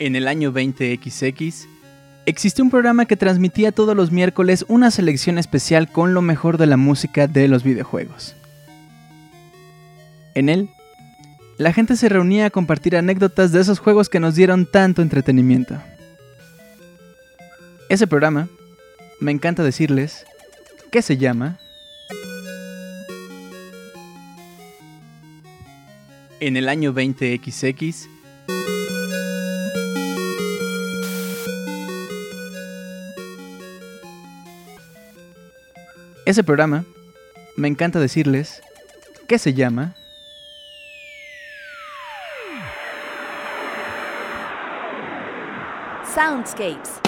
En el año 20XX, existió un programa que transmitía todos los miércoles una selección especial con lo mejor de la música de los videojuegos. En él, la gente se reunía a compartir anécdotas de esos juegos que nos dieron tanto entretenimiento. Ese programa, me encanta decirles, que se llama... En el año 20XX, Ese programa, me encanta decirles, que se llama... Soundscapes.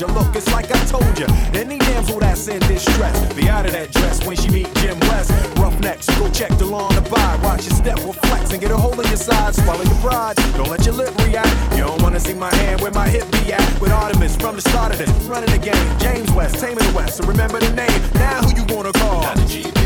Your Look, it's like I told you. Any damsel that's in distress, be out of that dress when she meet Jim West. Roughnecks, go check the lawn to buy. Watch your step, reflex, and get a hold of your side. Swallow your pride, don't let your lip react. You don't wanna see my hand where my hip be at. With Artemis from the start of this, running the game. James West, taming the West, so remember the name. Now who you wanna call? Not the G.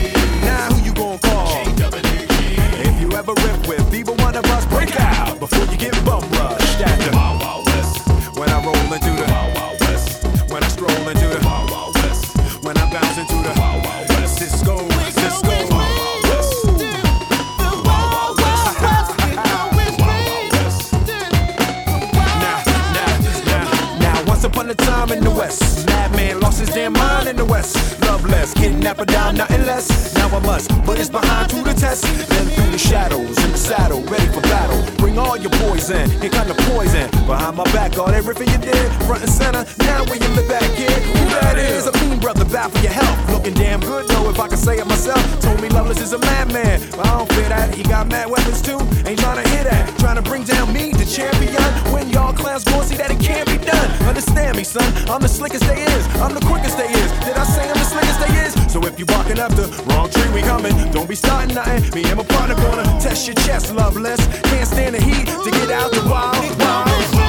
Must. But it's behind to the test, then through the shadows in the saddle, ready for battle. Bring all your poison, here kind of poison. Behind my back, all everything you did, front and center. Now we in the back, in, Who that is? A mean brother, bow for your help. Looking damn good though, if I can say it myself. Told me Loveless is a madman, but I don't fear that. He got mad weapons too. Ain't trying to hit that. Trying to bring down me, the champion. When y'all clowns gon' see that it can't be done. Understand me, son. I'm the slickest they is. I'm the quickest they is. Did I say I'm the slickest they is? So if you walking after wrong we coming. Don't be starting nothing. Me and my partner gonna test your chest, loveless. Can't stand the heat to get out the wild. wild.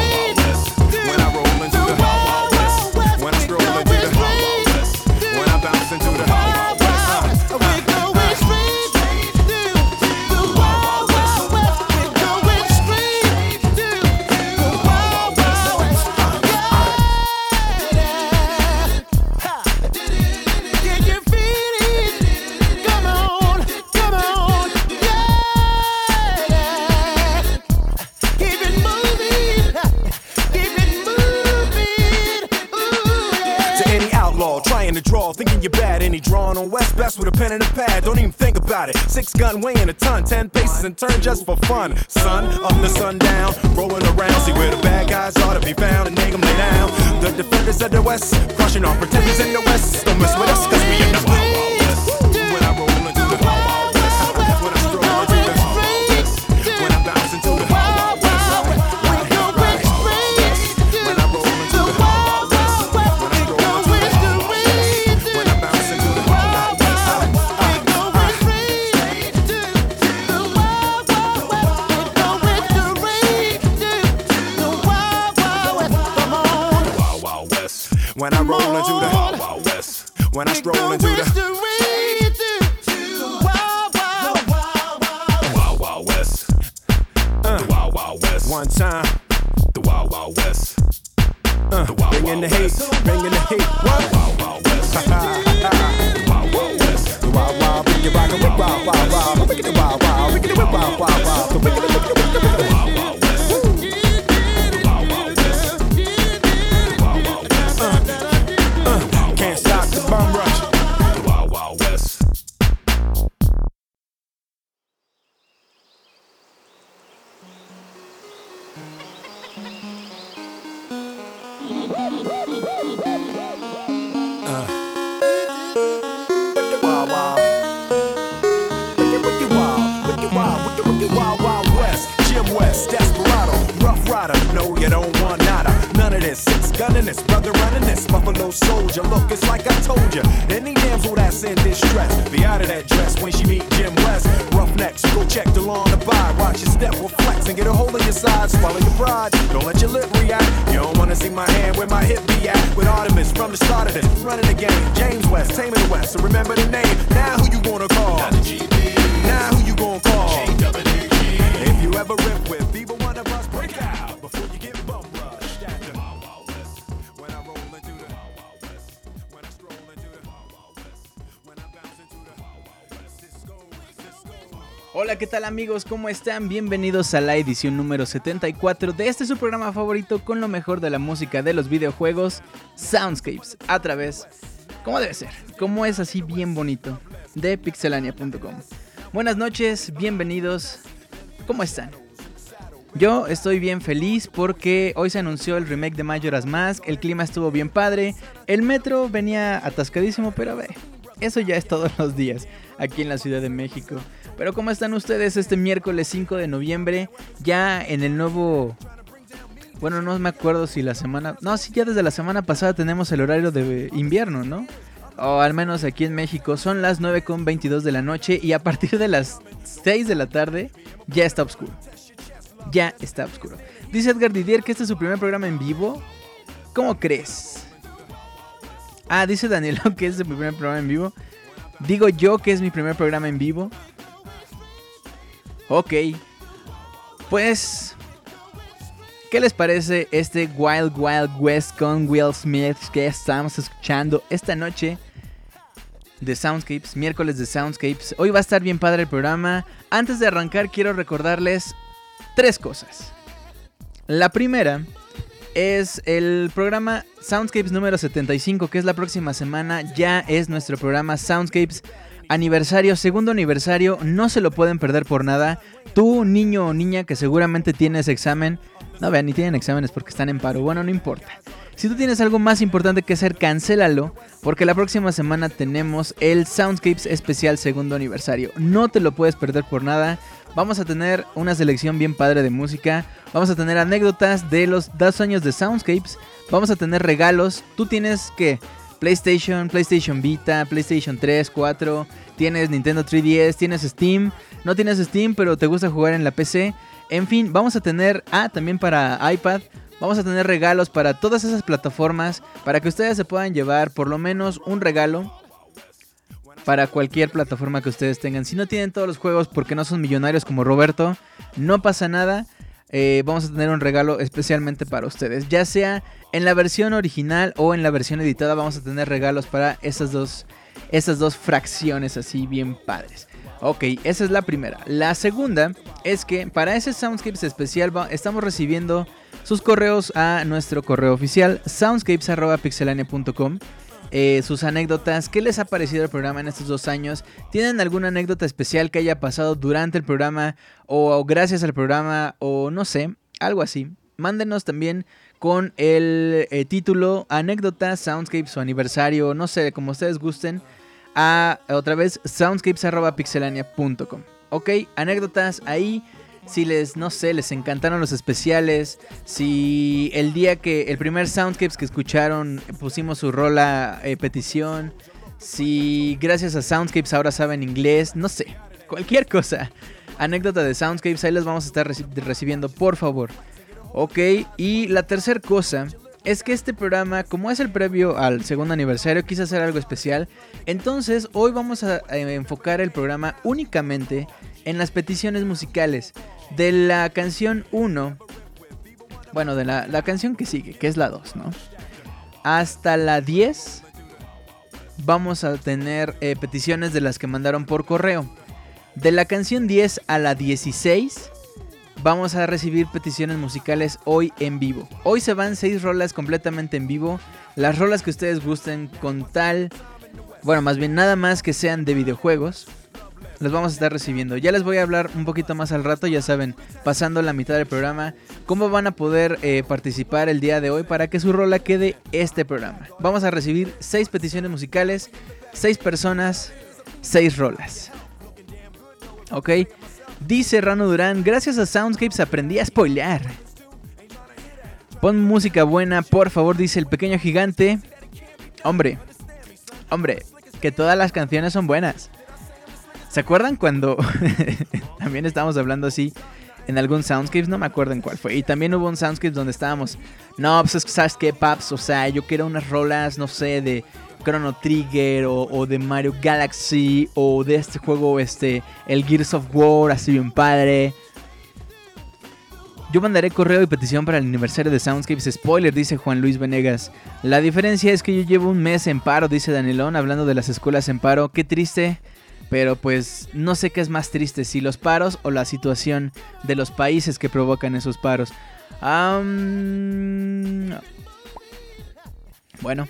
and turn just for fun. Sun up the sundown, rolling around, see where the bad guys ought to be found and make them lay down. The defenders of the West amigos? ¿Cómo están? Bienvenidos a la edición número 74 de este su programa favorito con lo mejor de la música de los videojuegos, Soundscapes, a través, como debe ser, como es así bien bonito, de pixelania.com. Buenas noches, bienvenidos, ¿cómo están? Yo estoy bien feliz porque hoy se anunció el remake de Majora's Mask, el clima estuvo bien padre, el metro venía atascadísimo, pero a eso ya es todos los días aquí en la Ciudad de México. Pero ¿cómo están ustedes este miércoles 5 de noviembre? Ya en el nuevo... Bueno, no me acuerdo si la semana... No, sí, ya desde la semana pasada tenemos el horario de invierno, ¿no? O al menos aquí en México. Son las 9.22 de la noche y a partir de las 6 de la tarde ya está oscuro. Ya está oscuro. Dice Edgar Didier que este es su primer programa en vivo. ¿Cómo crees? Ah, dice Danielo que es su primer programa en vivo. Digo yo que es mi primer programa en vivo. Ok. Pues... ¿Qué les parece este Wild Wild West con Will Smith que estamos escuchando esta noche? De Soundscapes, miércoles de Soundscapes. Hoy va a estar bien padre el programa. Antes de arrancar quiero recordarles tres cosas. La primera es el programa Soundscapes número 75, que es la próxima semana. Ya es nuestro programa Soundscapes aniversario, segundo aniversario. No se lo pueden perder por nada. Tú, niño o niña, que seguramente tienes examen. No vean, ni tienen exámenes porque están en paro. Bueno, no importa. Si tú tienes algo más importante que hacer, cancélalo. Porque la próxima semana tenemos el Soundscapes especial segundo aniversario. No te lo puedes perder por nada. Vamos a tener una selección bien padre de música. Vamos a tener anécdotas de los dos años de Soundscapes. Vamos a tener regalos. Tú tienes que PlayStation, PlayStation Vita, PlayStation 3, 4. Tienes Nintendo 3DS, tienes Steam. No tienes Steam, pero te gusta jugar en la PC. En fin, vamos a tener, ah, también para iPad, vamos a tener regalos para todas esas plataformas, para que ustedes se puedan llevar por lo menos un regalo para cualquier plataforma que ustedes tengan. Si no tienen todos los juegos porque no son millonarios como Roberto, no pasa nada. Eh, vamos a tener un regalo especialmente para ustedes. Ya sea en la versión original o en la versión editada, vamos a tener regalos para esas dos, esas dos fracciones así bien padres. Ok, esa es la primera. La segunda es que para ese Soundscapes especial estamos recibiendo sus correos a nuestro correo oficial soundscapes.pixelania.com. Eh, sus anécdotas, qué les ha parecido el programa en estos dos años. ¿Tienen alguna anécdota especial que haya pasado durante el programa o gracias al programa o no sé, algo así? Mándenos también con el eh, título anécdota, soundscapes o aniversario, no sé, como ustedes gusten a otra vez soundscapes.pixelania.com. Ok, anécdotas ahí. Si les, no sé, les encantaron los especiales. Si el día que, el primer Soundscapes que escucharon, pusimos su rola eh, petición. Si gracias a Soundscapes ahora saben inglés, no sé, cualquier cosa. Anécdota de Soundscapes, ahí les vamos a estar reci- recibiendo, por favor. Ok, y la tercera cosa es que este programa, como es el previo al segundo aniversario, quise hacer algo especial. Entonces, hoy vamos a, a enfocar el programa únicamente en las peticiones musicales. De la canción 1 Bueno, de la, canción que sigue, que es la 2, ¿no? Hasta la 10 vamos a tener eh, peticiones de las que mandaron por correo. De la canción 10 a la 16 vamos a recibir peticiones musicales hoy en vivo. Hoy se van 6 rolas completamente en vivo. Las rolas que ustedes gusten con tal... Bueno, más bien nada más que sean de videojuegos los vamos a estar recibiendo. Ya les voy a hablar un poquito más al rato, ya saben, pasando la mitad del programa, cómo van a poder eh, participar el día de hoy para que su rola quede este programa. Vamos a recibir seis peticiones musicales, seis personas, seis rolas. ¿Ok? Dice Rano Durán, gracias a Soundscapes aprendí a spoilear. Pon música buena, por favor, dice el pequeño gigante. Hombre, hombre, que todas las canciones son buenas. ¿Se acuerdan cuando también estábamos hablando así en algún Soundscapes? No me acuerdo en cuál fue. Y también hubo un Soundscapes donde estábamos, no, pues ¿sabes qué, Paps? O sea, yo quiero unas rolas, no sé, de Chrono Trigger o, de Mario Galaxy o de este juego, este, el Gears of War, así bien padre. Yo mandaré correo y petición para el aniversario de Soundscapes. Spoiler, dice Juan Luis Venegas. La diferencia es que yo llevo un mes en paro, dice Danielón, hablando de las escuelas en paro. Qué triste. Pero pues no sé qué es más triste, si los paros o la situación de los países que provocan esos paros. bueno,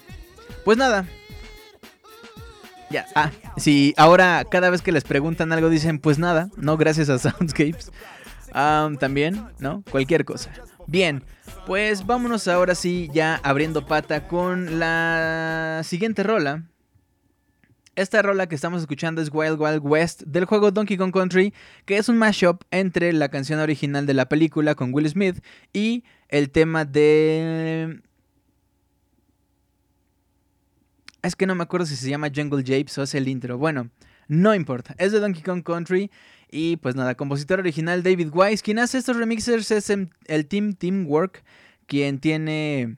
pues nada. Ya, ah, si ahora cada vez que les preguntan algo dicen pues nada, no gracias a Soundscapes. también, ¿no? Cualquier cosa. Bien, pues vámonos ahora sí ya abriendo pata con la siguiente rola esta rola que estamos escuchando es Wild Wild West del juego Donkey Kong Country, que es un mashup entre la canción original de la película con Will Smith y el tema de... Es que no me acuerdo si se llama Jungle Japes o es el intro. Bueno, no importa. Es de Donkey Kong Country. Y pues nada, compositor original David Wise. Quien hace estos remixers es el Team Teamwork. Quien tiene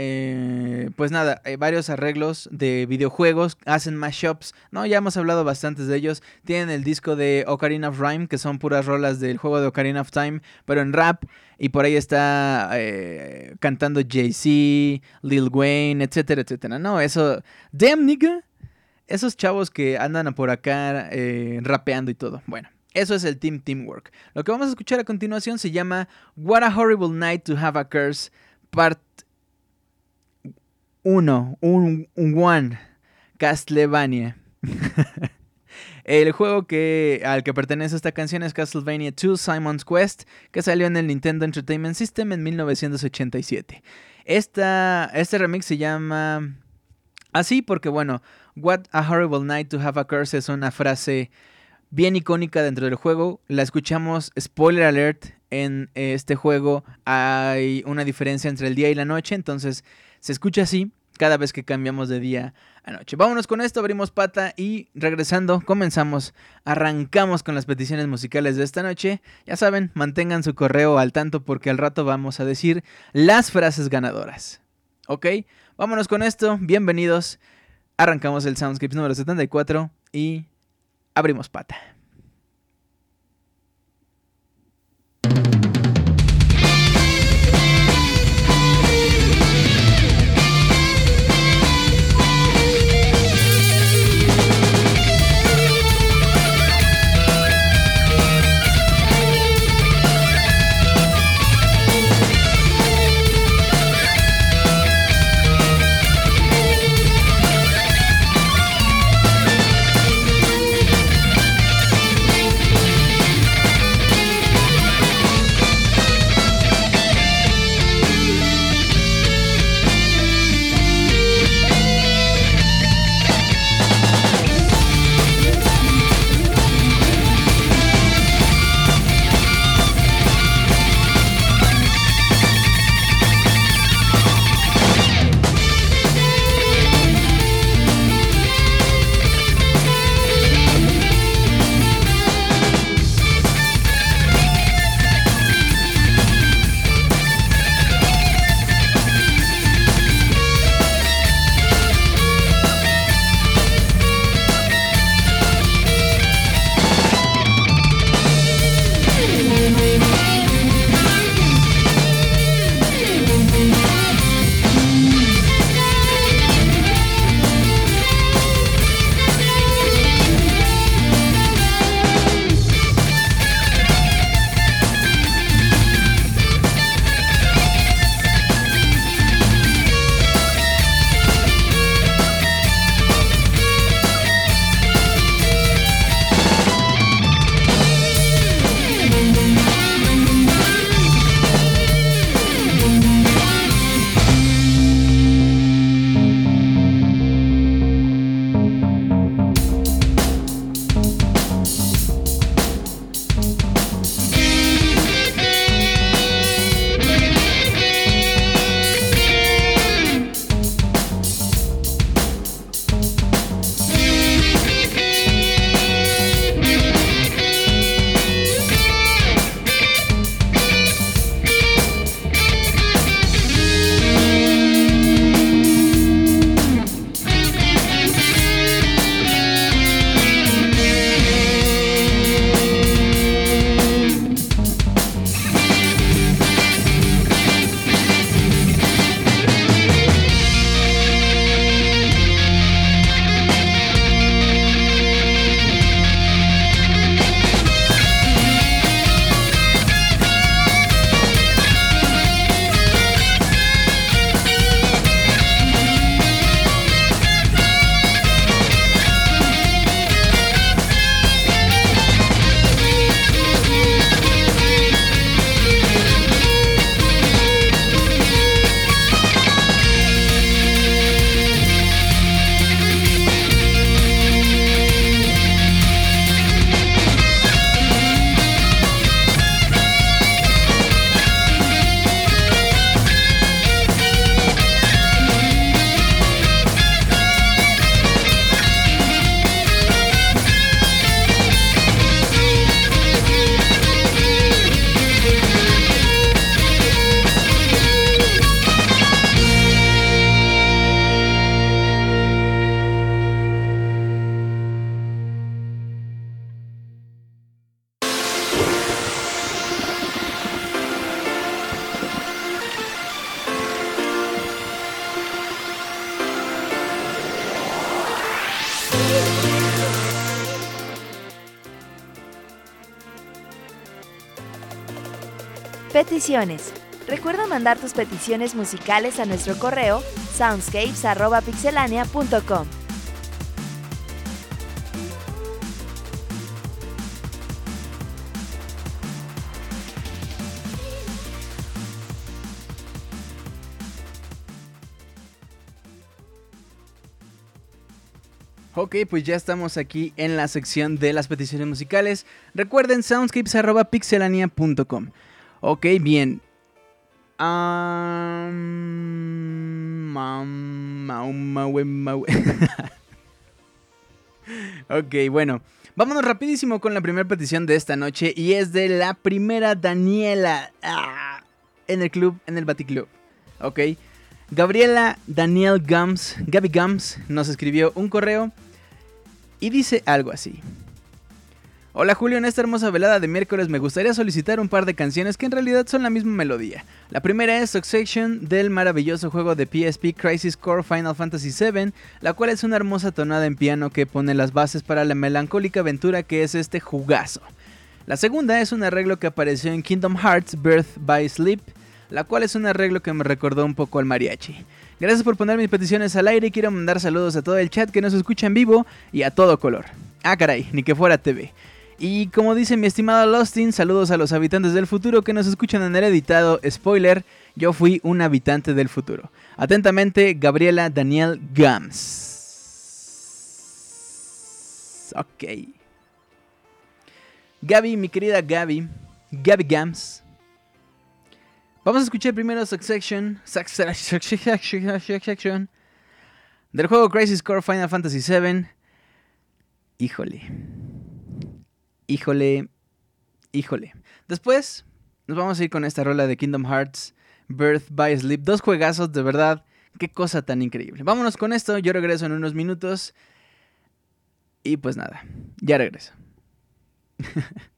eh, pues nada, hay varios arreglos de videojuegos, hacen mashups, ¿no? Ya hemos hablado bastantes de ellos. Tienen el disco de Ocarina of Rhyme, que son puras rolas del juego de Ocarina of Time, pero en rap. Y por ahí está eh, cantando Jay-Z, Lil Wayne, etcétera, etcétera. No, eso. Damn nigga. Esos chavos que andan por acá rapeando y todo. Bueno. Eso es el Team Teamwork. Lo que vamos a escuchar a continuación se llama What a Horrible Night to Have a Curse, parte 1, un, un One, Castlevania. El juego que, al que pertenece esta canción es Castlevania 2 Simon's Quest, que salió en el Nintendo Entertainment System en 1987. Esta, este remix se llama así porque, bueno, What a Horrible Night to Have a Curse es una frase bien icónica dentro del juego. La escuchamos, spoiler alert, en este juego hay una diferencia entre el día y la noche, entonces se escucha así cada vez que cambiamos de día a noche. Vámonos con esto, abrimos pata y regresando comenzamos, arrancamos con las peticiones musicales de esta noche. Ya saben, mantengan su correo al tanto porque al rato vamos a decir las frases ganadoras. ¿Ok? Vámonos con esto, bienvenidos. Arrancamos el Soundscapes número 74 y abrimos pata. Recuerda mandar tus peticiones musicales a nuestro correo soundscapes.pixelania.com. Ok, pues ya estamos aquí en la sección de las peticiones musicales. Recuerden soundscapes.pixelania.com. Ok, bien. Maue. ok, bueno. Vámonos rapidísimo con la primera petición de esta noche y es de la primera Daniela ah, en el club, en el Baticlub. Ok. Gabriela Daniel Gums, Gaby Gums, nos escribió un correo y dice algo así. Hola Julio, en esta hermosa velada de miércoles me gustaría solicitar un par de canciones que en realidad son la misma melodía. La primera es Succession del maravilloso juego de PSP Crisis Core Final Fantasy VII, la cual es una hermosa tonada en piano que pone las bases para la melancólica aventura que es este jugazo. La segunda es un arreglo que apareció en Kingdom Hearts Birth by Sleep, la cual es un arreglo que me recordó un poco al mariachi. Gracias por poner mis peticiones al aire y quiero mandar saludos a todo el chat que nos escucha en vivo y a todo color. Ah, caray, ni que fuera TV. Y como dice mi estimado Lostin, saludos a los habitantes del futuro que nos escuchan en el editado. Spoiler, yo fui un habitante del futuro. Atentamente, Gabriela Daniel Gams. Ok. Gaby, mi querida Gaby, Gaby Gams. Vamos a escuchar primero Succession, Succession del juego Crisis Core Final Fantasy VII. Híjole. Híjole. Híjole. Después nos vamos a ir con esta rola de Kingdom Hearts Birth by Sleep. Dos juegazos, de verdad. Qué cosa tan increíble. Vámonos con esto. Yo regreso en unos minutos. Y pues nada, ya regreso.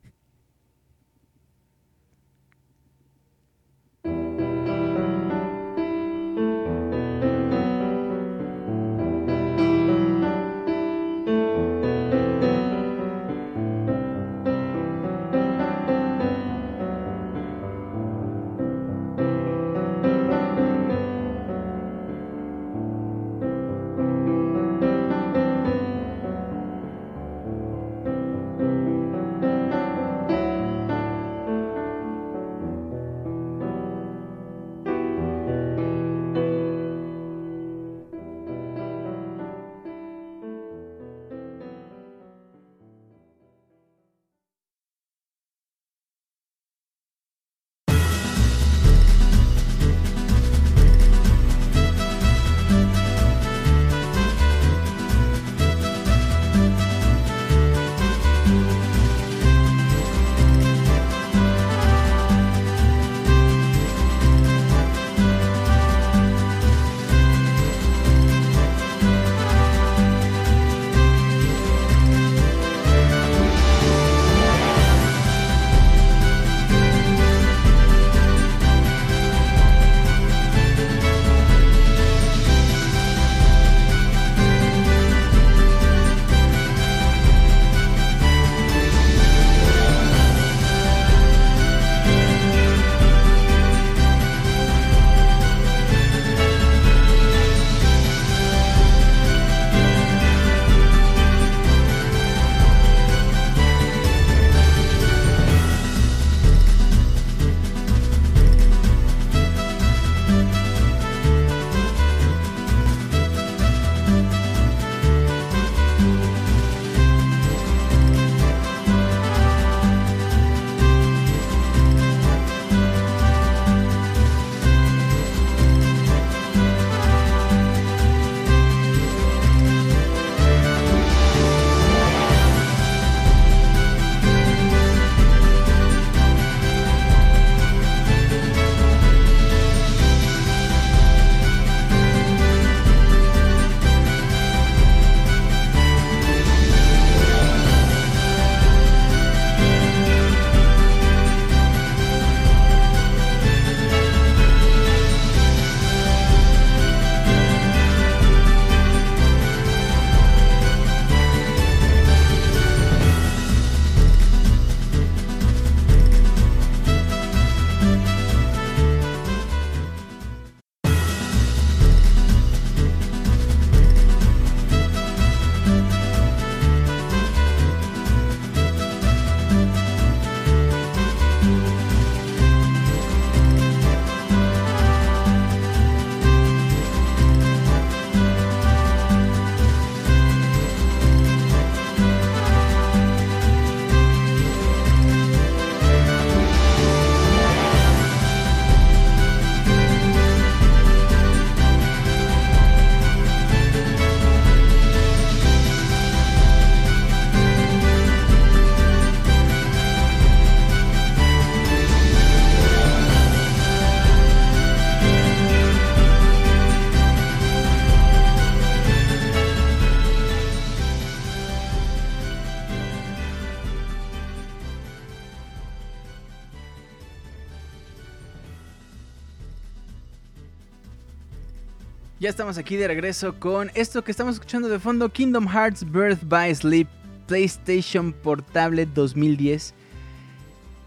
Estamos aquí de regreso con esto que estamos escuchando de fondo, Kingdom Hearts Birth by Sleep, PlayStation Portable 2010.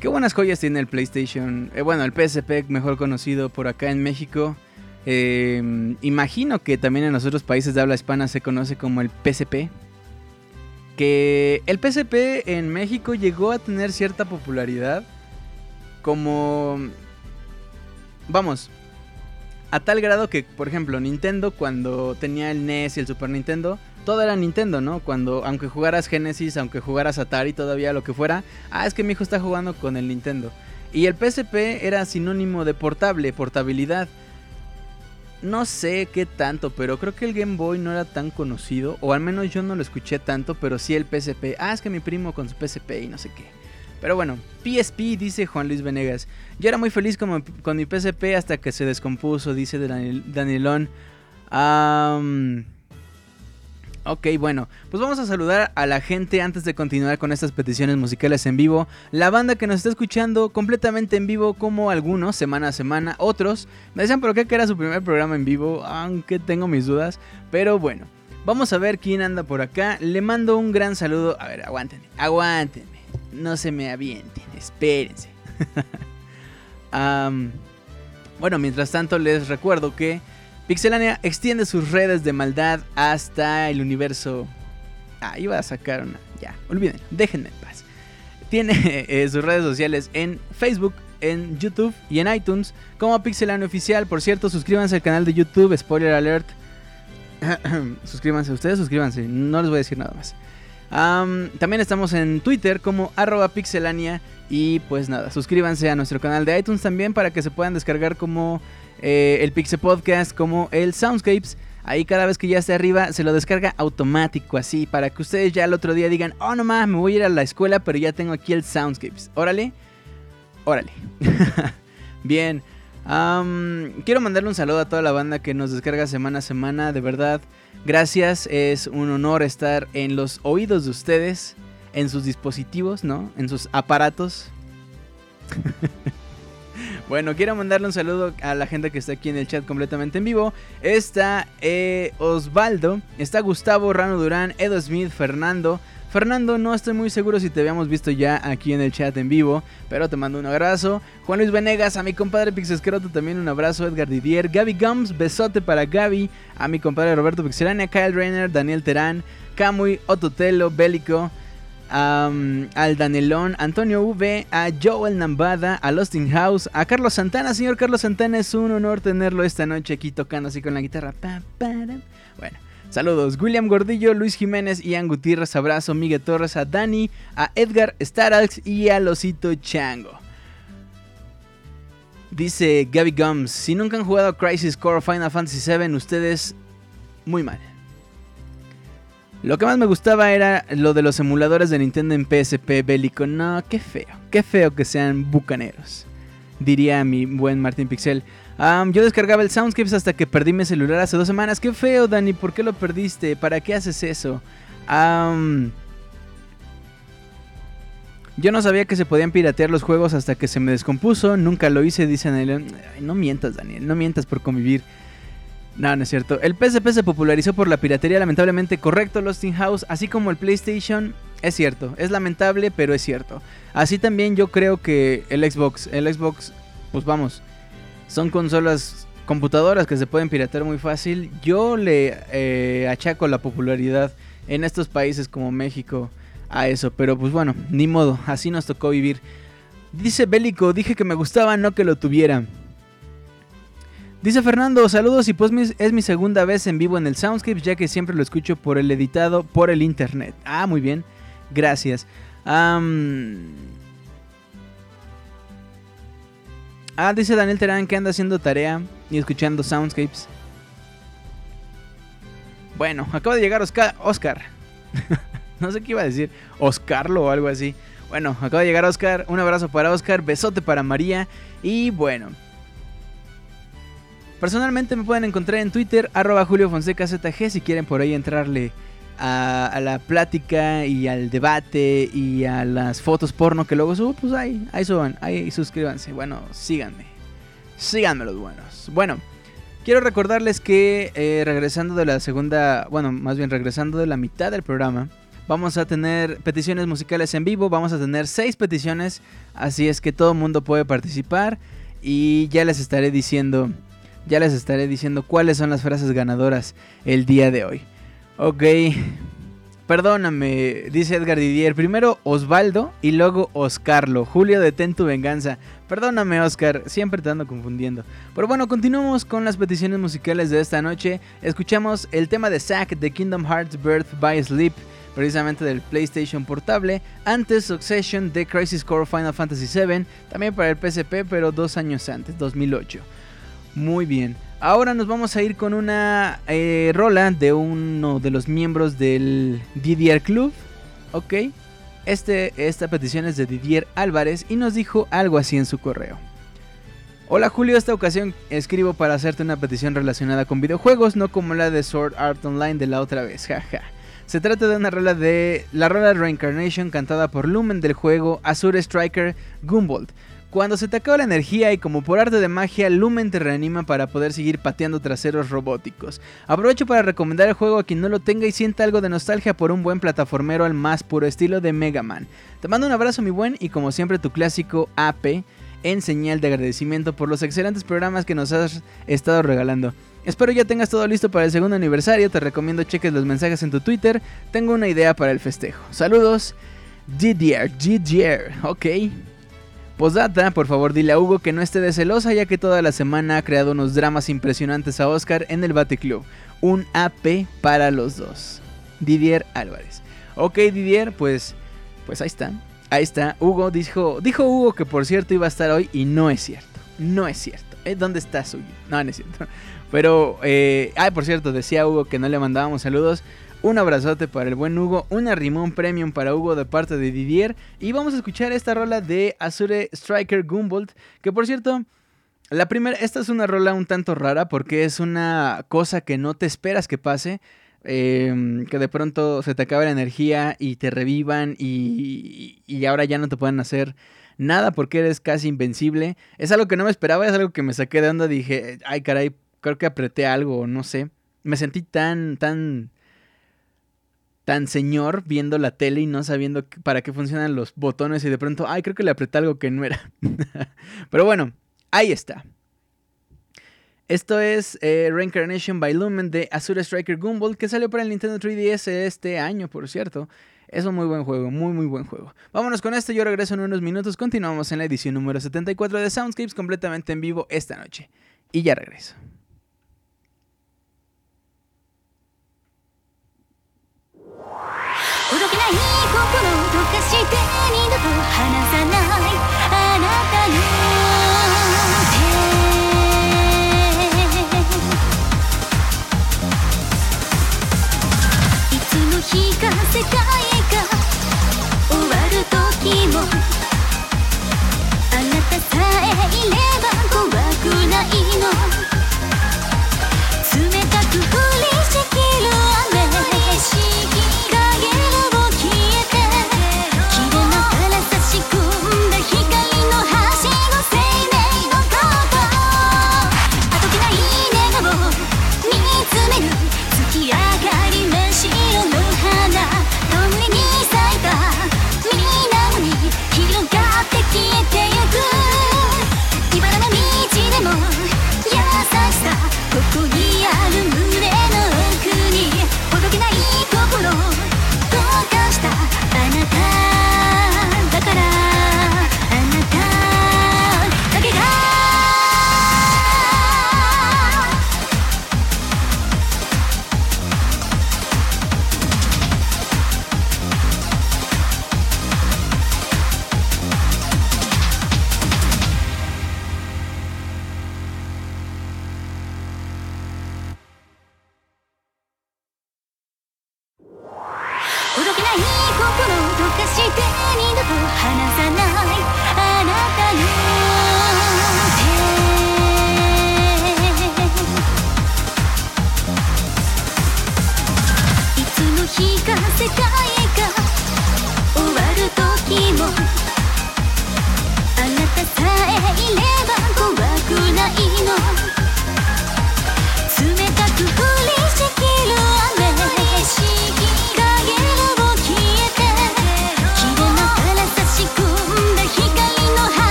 Qué buenas joyas tiene el PlayStation, eh, bueno, el PSP mejor conocido por acá en México. Eh, imagino que también en los otros países de habla hispana se conoce como el PSP. Que el PSP en México llegó a tener cierta popularidad como... Vamos, a tal grado que, por ejemplo, Nintendo cuando tenía el NES y el Super Nintendo, todo era Nintendo, ¿no? Cuando, aunque jugaras Genesis, aunque jugaras Atari, todavía lo que fuera, ah, es que mi hijo está jugando con el Nintendo. Y el PSP era sinónimo de portable, portabilidad. No sé qué tanto, pero creo que el Game Boy no era tan conocido, o al menos yo no lo escuché tanto, pero sí el PSP. Ah, es que mi primo con su PSP y no sé qué. Pero bueno, PSP, dice Juan Luis Venegas. Yo era muy feliz con, con mi PSP hasta que se descompuso, dice Daniel, Danielón. ok, bueno, pues vamos a saludar a la gente antes de continuar con estas peticiones musicales en vivo. La banda que nos está escuchando completamente en vivo, como algunos, semana a semana, otros. Me decían por qué que era su primer programa en vivo, aunque tengo mis dudas. Pero bueno, vamos a ver quién anda por acá. Le mando un gran saludo. A ver, aguántenme, aguántenme no se me avienten, espérense. bueno, mientras tanto les recuerdo que Pixelania extiende sus redes de maldad hasta el universo. Ah, iba a sacar una. Ya, olviden, déjenme en paz. Tiene eh, sus redes sociales en Facebook, en YouTube y en iTunes como Pixelania Oficial. Por cierto, suscríbanse al canal de YouTube, spoiler alert. suscríbanse, ustedes suscríbanse, no les voy a decir nada más también estamos en Twitter como arroba pixelania. Y pues nada, suscríbanse a nuestro canal de iTunes también para que se puedan descargar como eh, el Pixel Podcast, como el Soundscapes. Ahí cada vez que ya esté arriba se lo descarga automático así para que ustedes ya el otro día digan, oh no más, me voy a ir a la escuela pero ya tengo aquí el Soundscapes. Órale, órale. Bien, quiero mandarle un saludo a toda la banda que nos descarga semana a semana, de verdad. Gracias, es un honor estar en los oídos de ustedes, en sus dispositivos, ¿no? En sus aparatos. bueno, quiero mandarle un saludo a la gente que está aquí en el chat completamente en vivo. Está eh, Osvaldo, está Gustavo, Rano Durán, Edo Smith, Fernando, Fernando, no estoy muy seguro si te habíamos visto ya aquí en el chat en vivo, pero te mando un abrazo. Juan Luis Venegas, a mi compadre Pixescroto también un abrazo. Edgar Didier, Gaby Gums, besote para Gaby. A mi compadre Roberto Pixelania, Kyle Rainer, Daniel Terán, Kamui, Ototelo, Bélico. al Danelón, Antonio V, a Joel Nambada, a Losting House, a Carlos Santana. Señor Carlos Santana, es un honor tenerlo esta noche aquí tocando así con la guitarra. Bueno, Saludos, William Gordillo, Luis Jiménez, Ian Gutiérrez, abrazo, Miguel Torres, a Dani, a Edgar Staralx y a Losito Chango. Dice Gabby Gums, si nunca han jugado Crisis Core Final Fantasy VII, ustedes muy mal. Lo que más me gustaba era lo de los emuladores de Nintendo en PSP bélico. No, qué feo, qué feo que sean bucaneros. Diría mi buen Martín Pixel yo descargaba el Soundscapes hasta que perdí mi celular hace dos semanas. Qué feo, Dani, ¿por qué lo perdiste? ¿Para qué haces eso? yo no sabía que se podían piratear los juegos hasta que se me descompuso. Nunca lo hice, dice Daniel. no mientas, Daniel, no mientas por convivir. No, no es cierto. El PSP se popularizó por la piratería, lamentablemente correcto, Lost in House, así como el PlayStation. Es cierto, es lamentable, pero es cierto. Así también yo creo que el Xbox, el Xbox, pues vamos, son consolas computadoras que se pueden piratear muy fácil. Yo le eh, achaco la popularidad en estos países como México a eso, pero pues bueno, ni modo, así nos tocó vivir. Dice Bélico, dije que me gustaba, no que lo tuviera. Dice Fernando, saludos y pues es mi segunda vez en vivo en el Soundscape ya que siempre lo escucho por el editado por el internet. Ah, muy bien, gracias. Ah, dice Daniel Terán que anda haciendo tarea y escuchando soundscapes. Bueno, acaba de llegar Oscar. No sé qué iba a decir. Oscarlo o algo así. Bueno, acaba de llegar Oscar. Un abrazo para Oscar. Besote para María. Y bueno. Personalmente me pueden encontrar en Twitter, arroba Julio Fonseca ZG, si quieren por ahí entrarle a, la plática y al debate y a las fotos porno que luego subo, pues ahí, ahí suban, ahí suscríbanse. Bueno, síganme. Síganme los buenos. Bueno, Quiero recordarles que eh, regresando de la segunda, bueno, más bien regresando de la mitad del programa, vamos a tener peticiones musicales en vivo, vamos a tener seis peticiones, así es que todo el mundo puede participar y ya les estaré diciendo, ya les estaré diciendo cuáles son las frases ganadoras el día de hoy. Ok, perdóname, dice Edgar Didier, primero Osvaldo y luego Oscarlo, Julio detén tu venganza. Perdóname, Oscar, siempre te ando confundiendo. Pero bueno, continuamos con las peticiones musicales de esta noche. Escuchamos el tema de Zack de Kingdom Hearts Birth by Sleep, precisamente del PlayStation Portable. Antes Succession de Crisis Core Final Fantasy VII, también para el PSP, pero dos años antes, 2008. Muy bien. Ahora nos vamos a ir con una eh, rola de uno de los miembros del DDR Club. Ok. Este, esta petición es de Didier Álvarez y nos dijo algo así en su correo. Hola Julio, esta ocasión escribo para hacerte una petición relacionada con videojuegos, no como la de Sword Art Online de la otra vez, jaja. Se trata de una rola de la rola Reincarnation cantada por Lumen del juego Azure Striker Gumbold. Cuando se te acaba la energía y como por arte de magia, Lumen te reanima para poder seguir pateando traseros robóticos. Aprovecho para recomendar el juego a quien no lo tenga y sienta algo de nostalgia por un buen plataformero al más puro estilo de Mega Man. Te mando un abrazo mi buen y como siempre tu clásico AP en señal de agradecimiento por los excelentes programas que nos has estado regalando. Espero ya tengas todo listo para el segundo aniversario, te recomiendo cheques los mensajes en tu Twitter, tengo una idea para el festejo. Saludos, Didier, Didier, ok. Posdata, por favor dile a Hugo que no esté de celosa ya que toda la semana ha creado unos dramas impresionantes a Oscar en el Bate Club. Un AP para los dos. Didier Álvarez. Ok Didier, pues, pues ahí está. Ahí está. Hugo dijo, dijo Hugo que por cierto iba a estar hoy y no es cierto. No es cierto. ¿Eh? ¿Dónde está Hugo? No, no es cierto. Pero, eh, ah, por cierto, decía Hugo que no le mandábamos saludos. Un abrazote para el buen Hugo, una rimón premium para Hugo de parte de Didier. Y vamos a escuchar esta rola de Azure Striker Gumbold. Que por cierto, la primera, esta es una rola un tanto rara porque es una cosa que no te esperas que pase. Em, que de pronto se te acaba la energía y te revivan y, y ahora ya no te pueden hacer nada porque eres casi invencible. Es algo que no me esperaba, es algo que me saqué de onda. Dije, ay caray, creo que apreté algo, no sé. Me sentí tan, tan tan señor viendo la tele y no sabiendo para qué funcionan los botones y de pronto, ay, creo que le apreté algo que no era. Pero bueno, ahí está. Esto es eh, Reincarnation by Lumen de Azure Striker Gumball que salió para el Nintendo 3DS este año, por cierto. Es un muy buen juego, muy muy buen juego. Vámonos con esto, yo regreso en unos minutos. Continuamos en la edición número 74 de Soundscapes completamente en vivo esta noche. Y ya regreso. い心を溶かして二度と離さないあなたの手いつの日か世界が終わる時もあなたさえいれば怖くないの。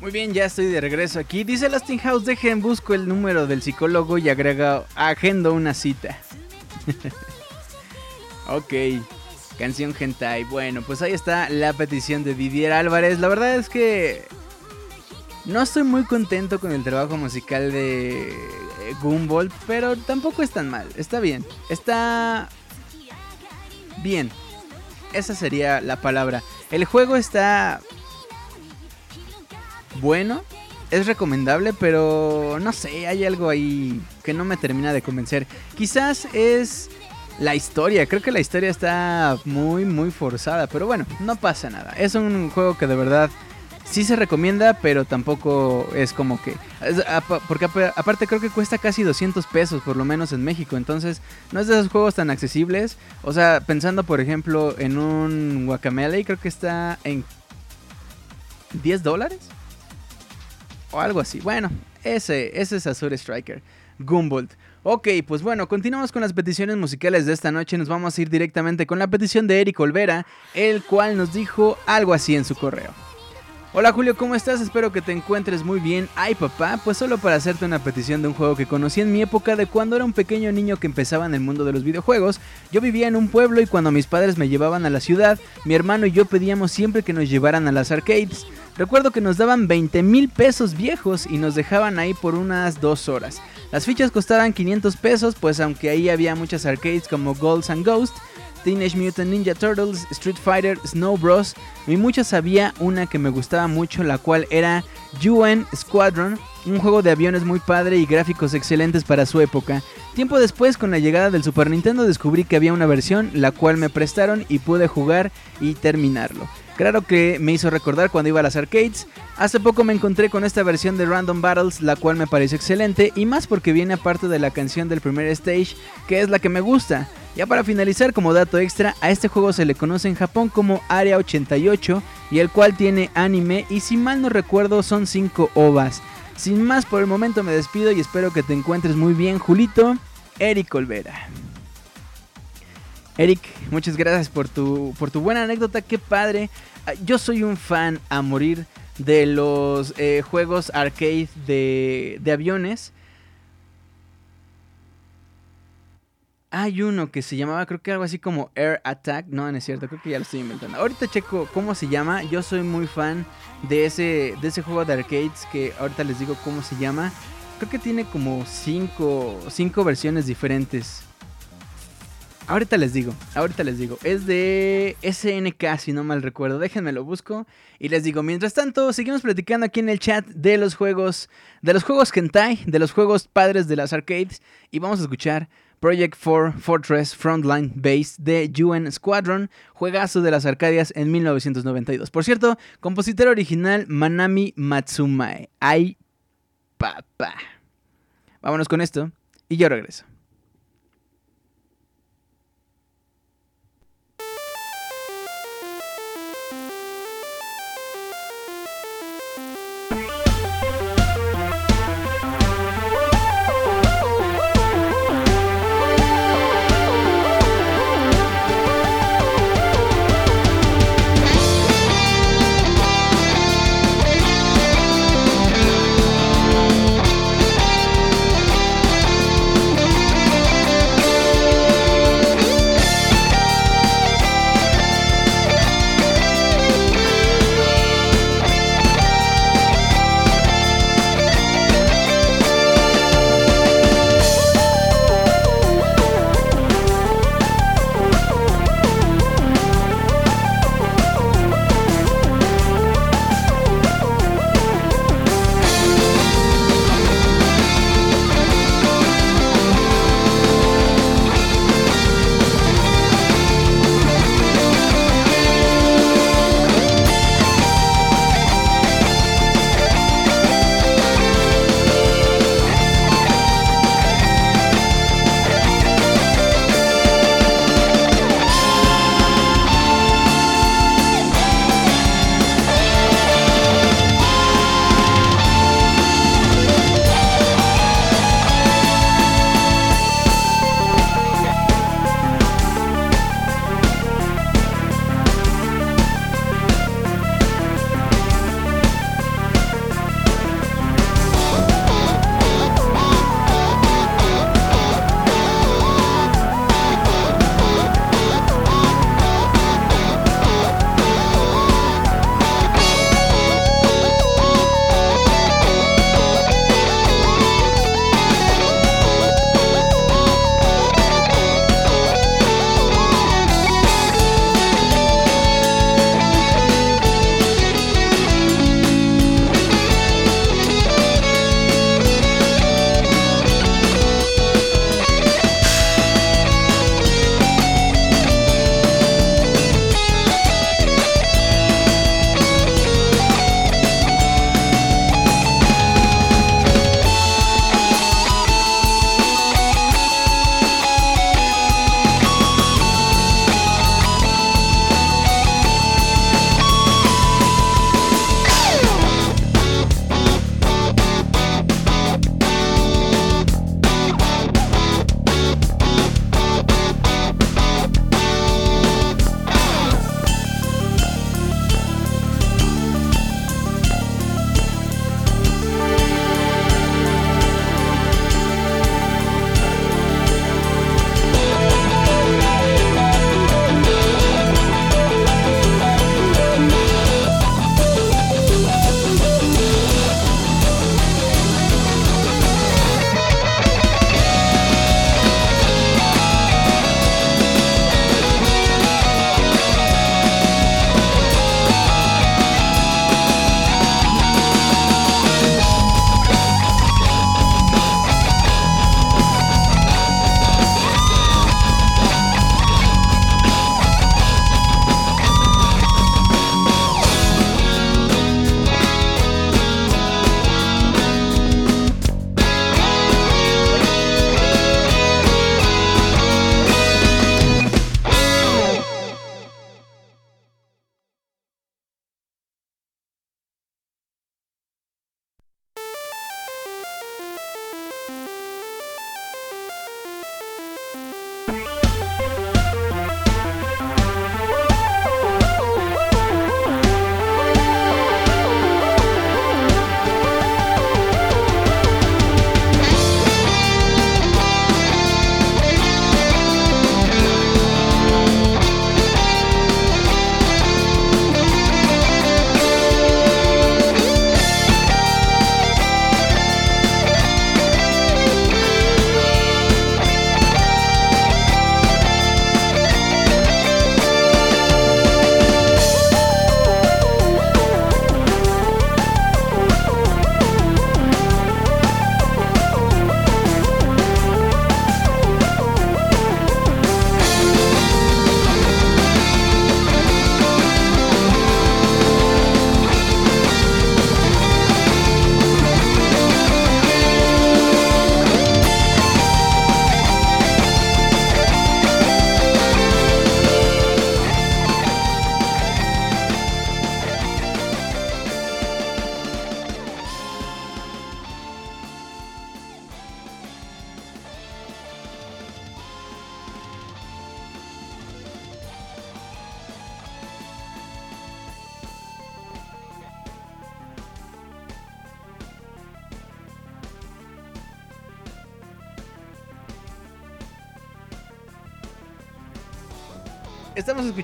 Muy bien, ya estoy de regreso aquí. Dice Lasting House, dejen, busco el número del psicólogo y agrega, agendo una cita. ok, canción hentai. Bueno, pues ahí está la petición de Didier Álvarez. La verdad es que no estoy muy contento con el trabajo musical de eh, Gumball, pero tampoco es tan mal. Está bien, está bien. Esa sería la palabra. El juego está bueno, es recomendable, pero no sé, hay algo ahí que no me termina de convencer. Quizás es la historia, creo que la historia está muy, muy forzada, pero bueno, no pasa nada. Es un juego que de verdad sí se recomienda, pero tampoco es como que... Porque aparte creo que cuesta casi 200 pesos, por lo menos en México. Entonces, no es de esos juegos tan accesibles. O sea, pensando por ejemplo en un Guacamele, creo que está en 10 dólares. O algo así. Bueno, ese, ese es Azure Striker. Gumbold. Ok, pues bueno, continuamos con las peticiones musicales de esta noche. Nos vamos a ir directamente con la petición de Eric Olvera, el cual nos dijo algo así en su correo. Hola Julio, ¿cómo estás? Espero que te encuentres muy bien. Ay papá, pues solo para hacerte una petición de un juego que conocí en mi época de cuando era un pequeño niño que empezaba en el mundo de los videojuegos. Yo vivía en un pueblo y cuando mis padres me llevaban a la ciudad, mi hermano y yo pedíamos siempre que nos llevaran a las arcades. Recuerdo que nos daban 20 mil pesos viejos y nos dejaban ahí por unas dos horas. Las fichas costaban 500 pesos, pues aunque ahí había muchas arcades como Golds and Ghost, Teenage Mutant Ninja Turtles, Street Fighter, Snow Bros. Y muchas había una que me gustaba mucho, la cual era UN Squadron, un juego de aviones muy padre y gráficos excelentes para su época. Tiempo después, con la llegada del Super Nintendo, descubrí que había una versión, la cual me prestaron y pude jugar y terminarlo. Claro que me hizo recordar cuando iba a las arcades. Hace poco me encontré con esta versión de Random Battles, la cual me pareció excelente y más porque viene aparte de la canción del primer stage, que es la que me gusta. Ya para finalizar, como dato extra, a este juego se le conoce en Japón como Area 88 y el cual tiene anime y si mal no recuerdo son 5 ovas. Sin más por el momento me despido y espero que te encuentres muy bien, Julito. Eric Olvera. Eric, muchas gracias por tu, por tu buena anécdota, qué padre. Ah, yo soy un fan a morir de los eh, juegos arcade de, de aviones. Hay uno que se llamaba, creo que algo así como Air Attack. No, no es cierto, creo que ya lo estoy inventando. Ahorita checo cómo se llama. Yo soy muy fan de ese, de ese juego de arcades que ahorita les digo cómo se llama. Creo que tiene como 5 cinco, versiones diferentes. Ahorita les digo, ahorita les digo. Es de SNK, si no mal recuerdo. Déjenme lo busco y les digo. Mientras tanto, seguimos platicando aquí en el chat de los juegos, de los juegos Kentai, de los juegos padres de las arcades. Y vamos a escuchar Project 4 Fortress Frontline Base de UN Squadron, juegazo de las Arcadias en 1992. Por cierto, compositor original Manami Matsumae. Ay, papá. Vámonos con esto y yo regreso.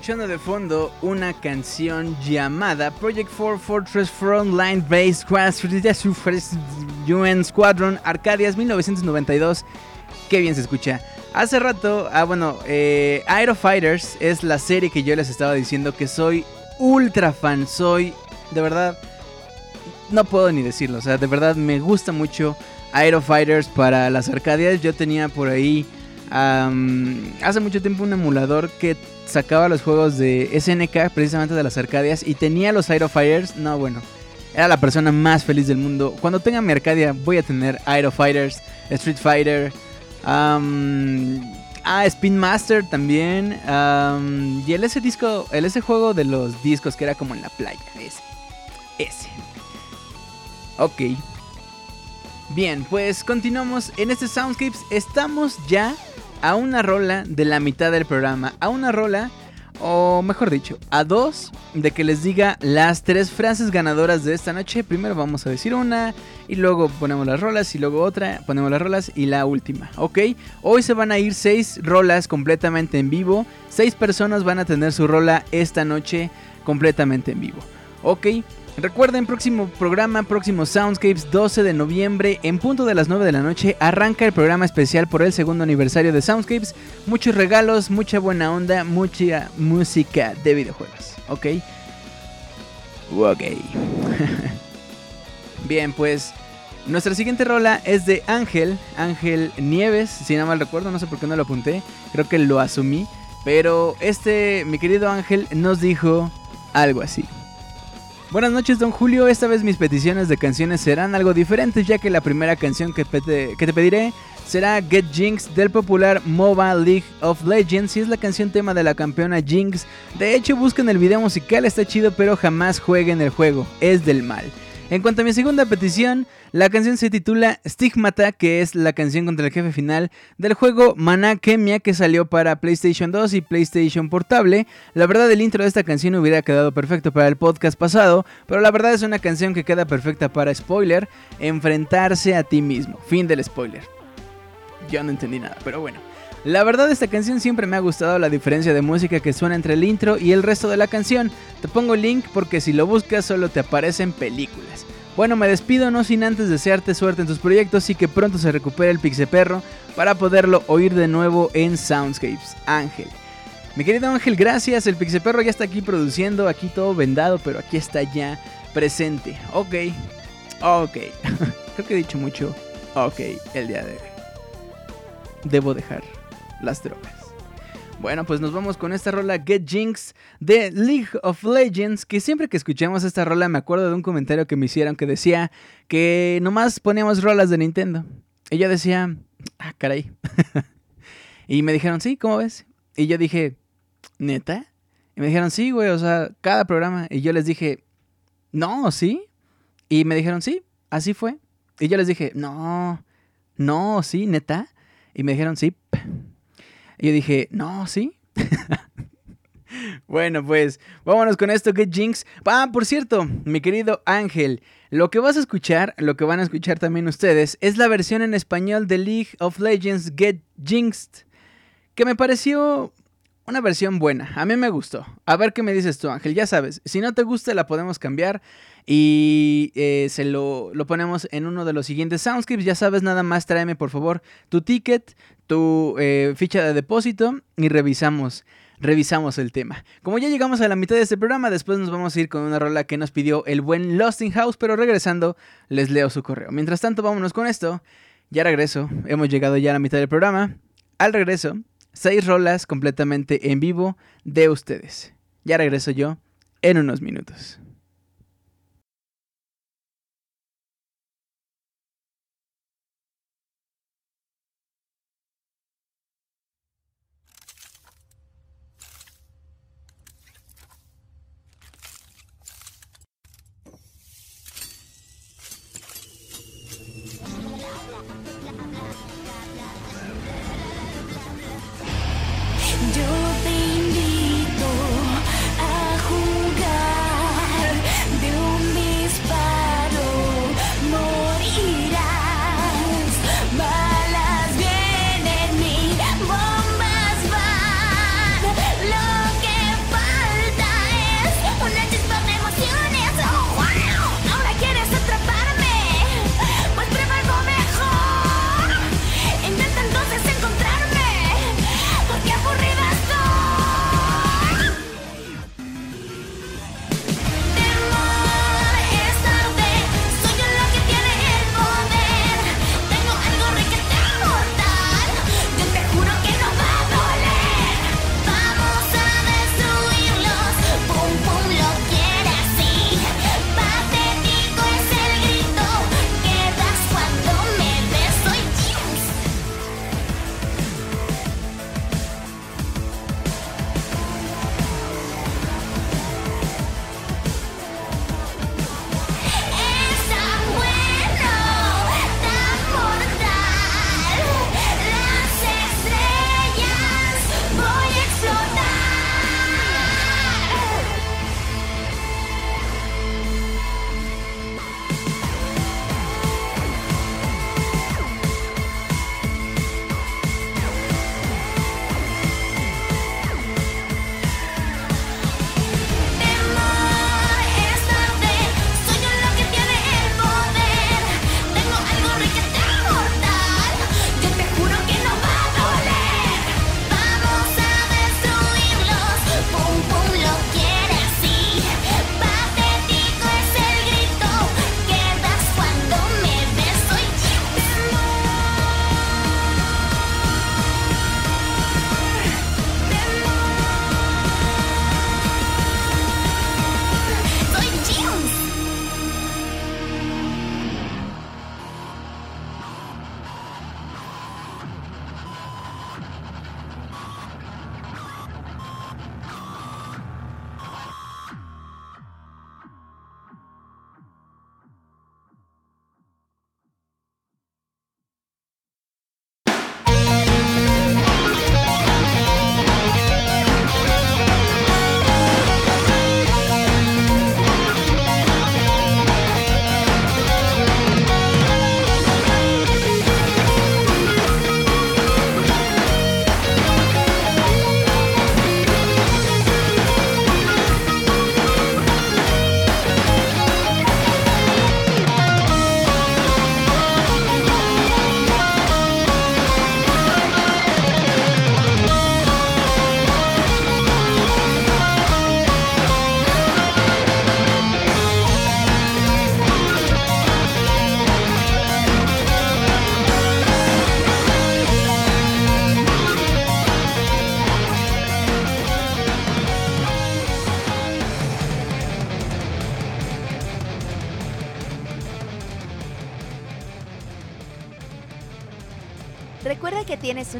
Escuchando de fondo una canción llamada Project 4 Fortress Frontline Base UN Squadron Arcadias 1992. Qué bien se escucha. Hace rato, ah bueno, eh, Aero Fighters es la serie que yo les estaba diciendo que soy ultra fan, soy de verdad, no puedo ni decirlo, o sea, de verdad me gusta mucho Aero Fighters para las Arcadias. Yo tenía por ahí hace mucho tiempo un emulador que sacaba los juegos de SNK, precisamente de las Arcadias, y tenía los Aero Fighters. No, bueno, era la persona más feliz del mundo. Cuando tenga mi Arcadia, voy a tener Aero Fighters, Street Fighter, ah, Spin Master también, y el ese disco, el ese juego de los discos que era como en la playa, ese, ese. Ok. Bien, pues continuamos en este Soundscapes. Estamos ya a una rola de la mitad del programa. A una rola, o mejor dicho, a dos de que les diga las tres frases ganadoras de esta noche. Primero vamos a decir una, y luego ponemos las rolas, y luego otra, ponemos las rolas, y la última, ¿ok? Hoy se van a ir seis rolas completamente en vivo. Seis personas van a tener su rola esta noche completamente en vivo, ¿ok? Recuerden, próximo programa, próximo Soundscapes, 12 de noviembre, en punto de las 9 de la noche, arranca el programa especial por el segundo aniversario de Soundscapes. Muchos regalos, mucha buena onda, mucha música de videojuegos, ¿ok? Ok. Bien, pues nuestra siguiente rola es de Ángel, Ángel Nieves, si no mal recuerdo, no sé por qué no lo apunté, creo que lo asumí, pero este, mi querido Ángel, nos dijo algo así. Buenas noches, don Julio. Esta vez mis peticiones de canciones serán algo diferentes, ya que la primera canción que, te pediré será Get Jinx del popular Mobile League of Legends y es la canción tema de la campeona Jinx. De hecho, busquen el video musical, está chido, pero jamás jueguen el juego, es del mal. En cuanto a mi segunda petición, la canción se titula Stigmata, que es la canción contra el jefe final del juego Mana Kemia que salió para PlayStation 2 y PlayStation Portable. La verdad el intro de esta canción hubiera quedado perfecto para el podcast pasado, pero la verdad es una canción que queda perfecta para spoiler, enfrentarse a ti mismo. Fin del spoiler. Yo no entendí nada, pero bueno. La verdad esta canción siempre me ha gustado la diferencia de música que suena entre el intro y el resto de la canción. Te pongo el link porque si lo buscas solo te aparecen películas. Bueno, me despido no sin antes desearte suerte en tus proyectos y que pronto se recupere el Perro para poderlo oír de nuevo en Soundscapes. Ángel. Mi querido Ángel, gracias. El Perro ya está aquí produciendo, aquí todo vendado, pero aquí está ya presente. Ok, ok. Creo que he dicho mucho ok el día de hoy. Debo dejar las drogas. Bueno, pues nos vamos con esta rola Get Jinx de League of Legends, que siempre que escuchamos esta rola me acuerdo de un comentario que me hicieron que decía que nomás poníamos rolas de Nintendo. Y yo decía, ah, caray. y me dijeron, sí, ¿cómo ves? Y yo dije, ¿neta? Y me dijeron, sí, güey, o sea, cada programa. Y yo les dije, no, ¿sí? Y me dijeron, sí, así fue. Y yo les dije, no, no, sí, neta. Y me dijeron, sí. Y yo dije, no, sí. bueno, pues vámonos con esto, Get Jinx. Ah, por cierto, mi querido Ángel, lo que vas a escuchar, lo que van a escuchar también ustedes, es la versión en español de League of Legends Get Jinxed, que me pareció una versión buena. A mí me gustó. A ver qué me dices tú, Ángel. Ya sabes, si no te gusta, la podemos cambiar y eh, se lo, lo, ponemos en uno de los siguientes soundscripts. Ya sabes, nada más tráeme por favor tu ticket, tu eh, ficha de depósito y revisamos. Revisamos el tema. Como ya llegamos a la mitad de este programa, después nos vamos a ir con una rola que nos pidió el buen Lost in House, pero regresando les leo su correo. Mientras tanto, vámonos con esto. Ya regreso, hemos llegado ya a la mitad del programa. Al regreso, seis rolas completamente en vivo de ustedes. Ya regreso yo en unos minutos.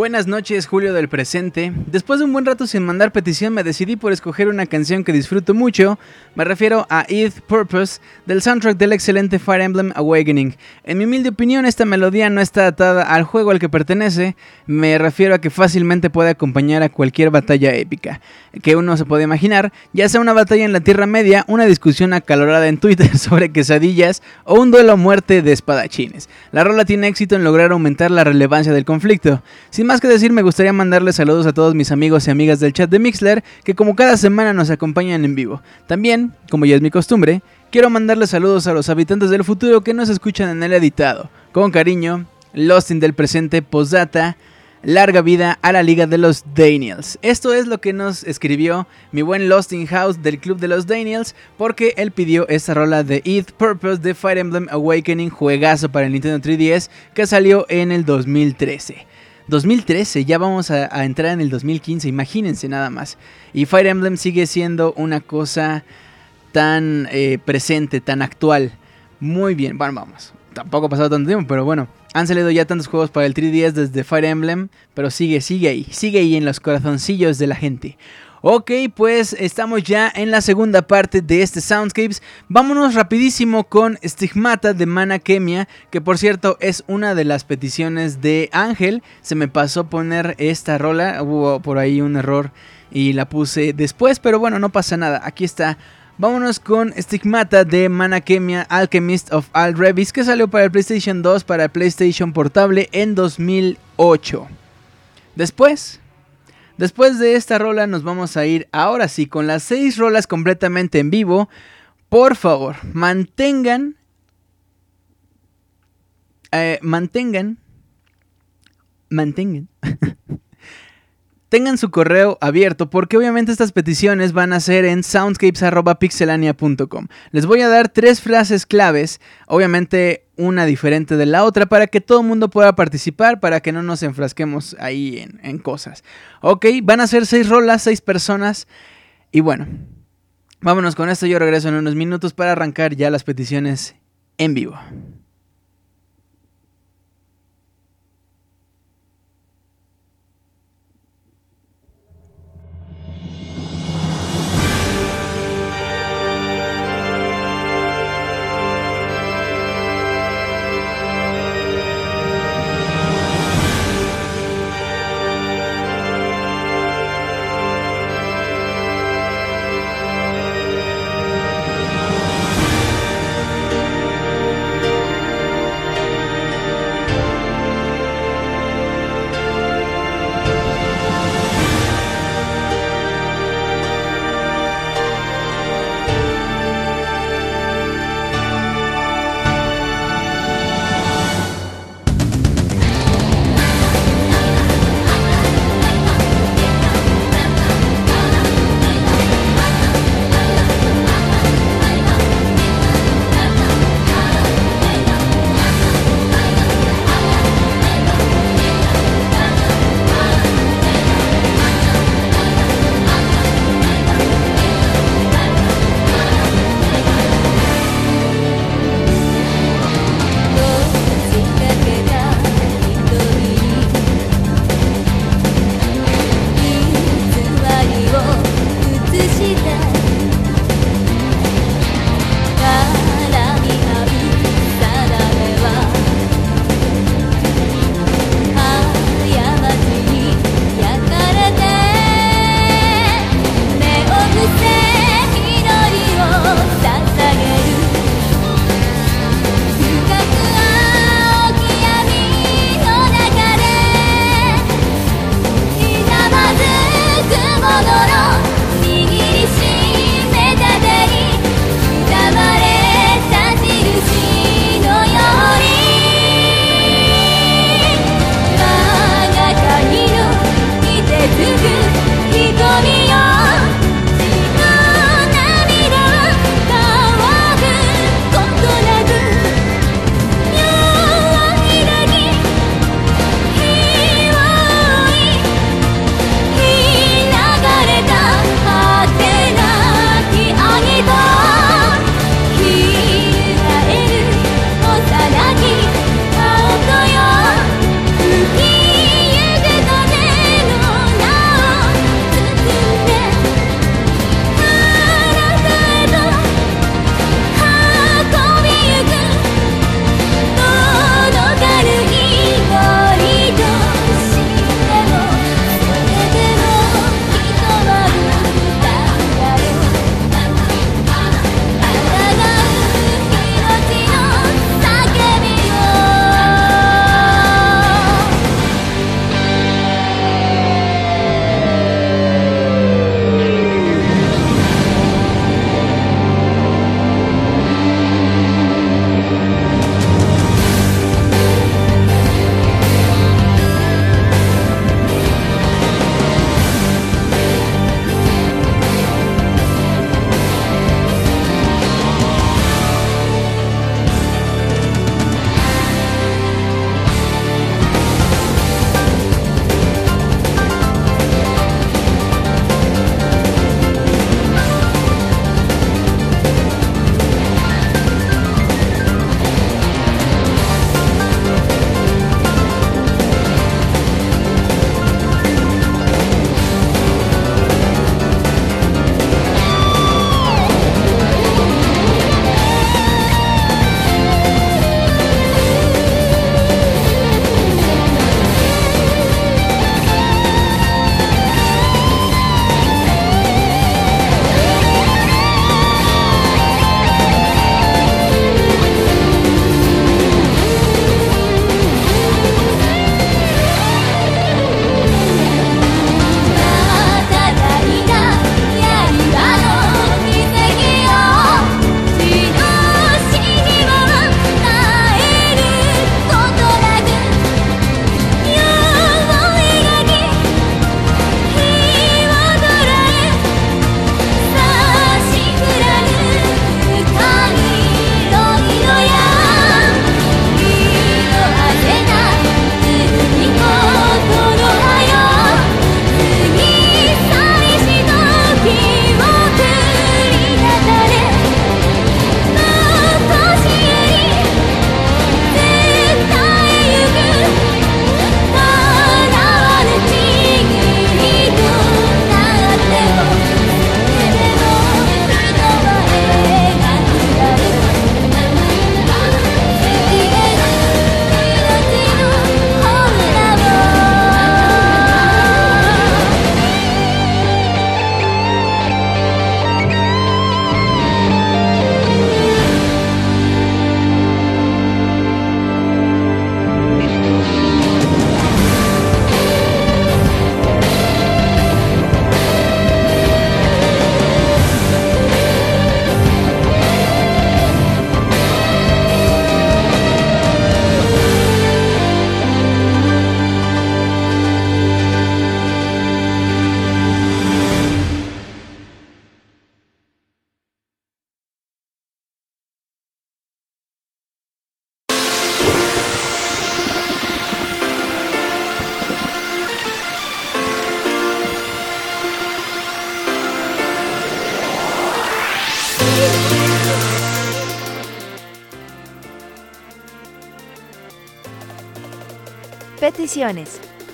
Buenas noches, Julio del presente. Después de un buen rato sin mandar petición, me decidí por escoger una canción que disfruto mucho. Me refiero a Earth Purpose del soundtrack del excelente Fire Emblem Awakening. En mi humilde opinión, esta melodía no está atada al juego al que pertenece. Me refiero a que fácilmente puede acompañar a cualquier batalla épica que uno se puede imaginar, ya sea una batalla en la Tierra Media, una discusión acalorada en Twitter sobre quesadillas o un duelo a muerte de espadachines. La rola tiene éxito en lograr aumentar la relevancia del conflicto. Sin más que decir, me gustaría mandarles saludos a todos mis amigos y amigas del chat de Mixler, que como cada semana nos acompañan en vivo. También, como ya es mi costumbre, quiero mandarles saludos a los habitantes del futuro que nos escuchan en el editado. Con cariño, Lostin del presente, Posdata, larga vida a la Liga de los Daniels. Esto es lo que nos escribió mi buen Lostin House del Club de los Daniels, porque él pidió esta rola de Earth Purpose de Fire Emblem Awakening, juegazo para el Nintendo 3DS, que salió en el 2013. 2013, ya vamos a, entrar en el 2015, imagínense nada más. Y Fire Emblem sigue siendo una cosa tan eh, presente, tan actual. Muy bien, bueno, vamos. Tampoco ha pasado tanto tiempo, pero bueno. Han salido ya tantos juegos para el 3DS desde Fire Emblem, pero sigue, sigue ahí, sigue ahí en los corazoncillos de la gente. Ok, pues estamos ya en la segunda parte de este Soundscapes. Vámonos rapidísimo con Stigmata de Mana Kemia, que por cierto es una de las peticiones de Ángel. Se me pasó poner esta rola, hubo por ahí un error y la puse después, pero bueno, no pasa nada. Aquí está. Vámonos con Stigmata de Mana Kemia Alchemist of All Revis, que salió para el PlayStation 2, para el PlayStation Portable en 2008. Después Después de esta rola nos vamos a ir ahora sí con las seis rolas completamente en vivo. Por favor, mantengan... Eh, mantengan... Mantengan. tengan su correo abierto porque obviamente estas peticiones van a ser en soundscapes.pixelania.com. Les voy a dar tres frases claves, obviamente una diferente de la otra para que todo el mundo pueda participar, para que no nos enfrasquemos ahí en, en cosas. Ok, van a ser seis rolas, seis personas y bueno, vámonos con esto, yo regreso en unos minutos para arrancar ya las peticiones en vivo.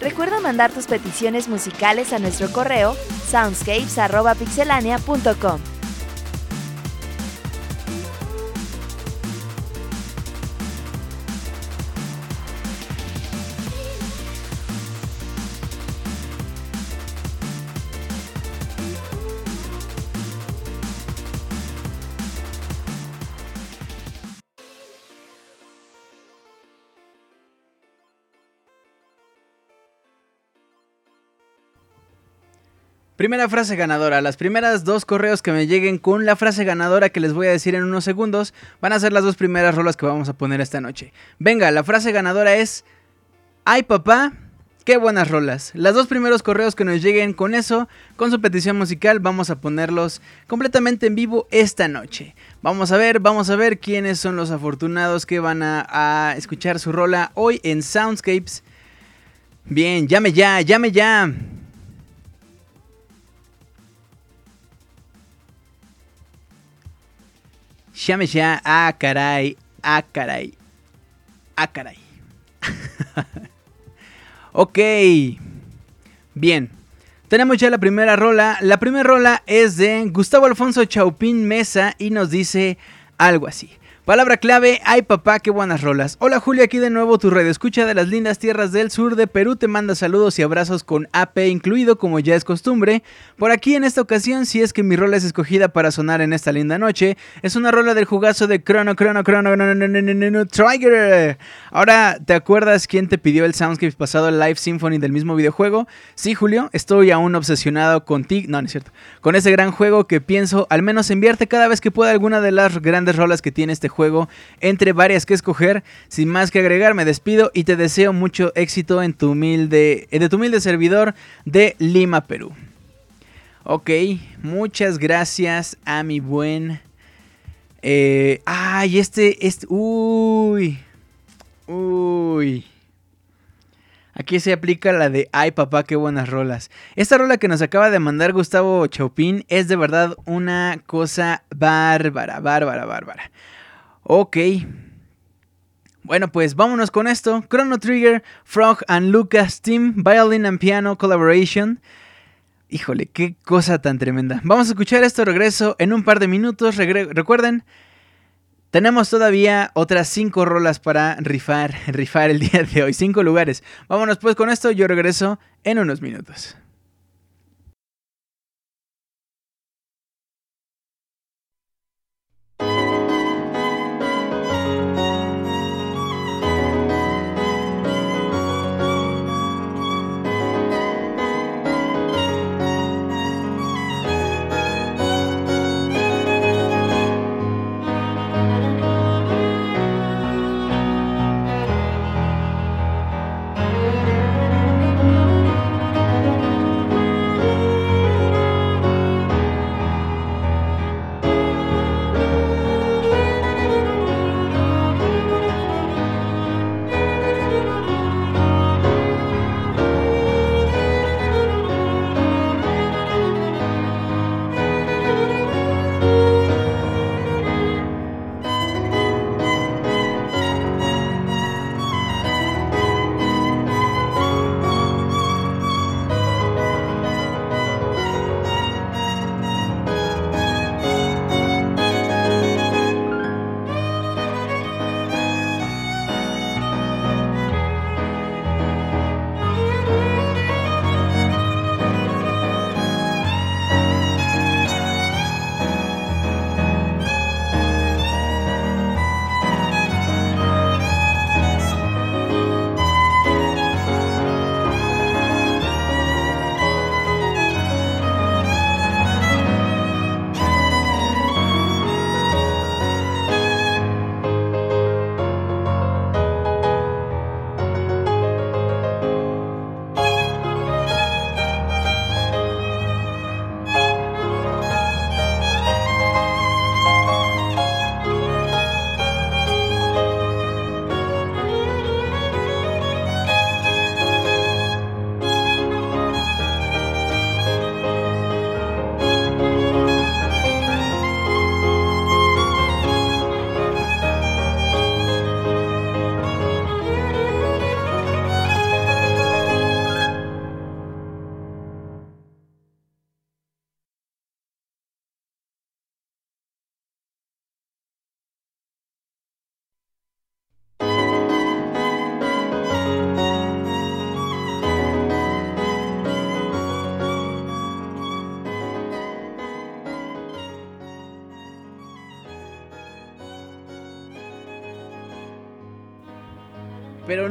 Recuerda mandar tus peticiones musicales a nuestro correo soundscapes.pixelania.com. Primera frase ganadora. Las primeras dos correos que me lleguen con la frase ganadora que les voy a decir en unos segundos van a ser las dos primeras rolas que vamos a poner esta noche. Venga, la frase ganadora es... ¡Ay papá! ¡Qué buenas rolas! Las dos primeros correos que nos lleguen con eso, con su petición musical, vamos a ponerlos completamente en vivo esta noche. Vamos a ver, vamos a ver quiénes son los afortunados que van a, escuchar su rola hoy en Soundscapes. Bien, llame ya, llame ya. Llame ya. Ah, caray. Ah, caray. Ah, caray. ok. Bien. Tenemos ya la primera rola. La primera rola es de Gustavo Alfonso Chaupín Mesa y nos dice algo así. Palabra clave, ay papá, qué buenas rolas. Hola Julio, aquí de nuevo tu red escucha de las lindas tierras del sur de Perú. Te manda saludos y abrazos con AP incluido, como ya es costumbre. Por aquí en esta ocasión, si es que mi rola es escogida para sonar en esta linda noche, es una rola del jugazo de Chrono, Chrono, Chrono, Chrono, Trigger. Ahora, ¿te acuerdas quién te pidió el Soundscapes pasado, Live Symphony del mismo videojuego? Sí, Julio, estoy aún obsesionado contigo. No, no es cierto. Con ese gran juego que pienso al menos enviarte cada vez que pueda alguna de las grandes rolas que tiene este juego entre varias que escoger. Sin más que agregar, me despido y te deseo mucho éxito en tu humilde, de tu humilde servidor de Lima, Perú. Ok, muchas gracias a mi buen... Eh, ay, este, este... Uy. Uy. Aquí se aplica la de ay papá, qué buenas rolas. Esta rola que nos acaba de mandar Gustavo Chaupín es de verdad una cosa bárbara, bárbara, bárbara. Ok. Bueno, pues vámonos con esto. Chrono Trigger, Frog and Lucas Team, Violin and Piano Collaboration. Híjole, qué cosa tan tremenda. Vamos a escuchar esto regreso en un par de minutos. Recuerden, tenemos todavía otras 5 rolas para rifar, rifar el día de hoy. 5 lugares. Vámonos pues con esto. Yo regreso en unos minutos.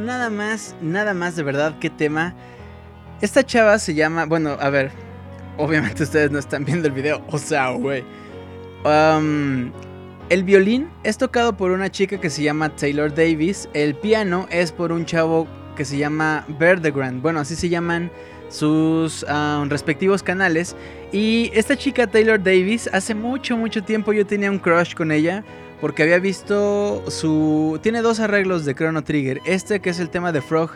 Nada más, nada más de verdad, qué tema. Esta chava se llama, bueno, a ver, obviamente ustedes no están viendo el video, o sea, güey. Um, el violín es tocado por una chica que se llama Taylor Davis. El piano es por un chavo que se llama Verdegrand. Bueno, así se llaman sus um, respectivos canales. Y esta chica Taylor Davis, hace mucho, mucho tiempo yo tenía un crush con ella. Porque había visto su... Tiene dos arreglos de Chrono Trigger. Este que es el tema de Frog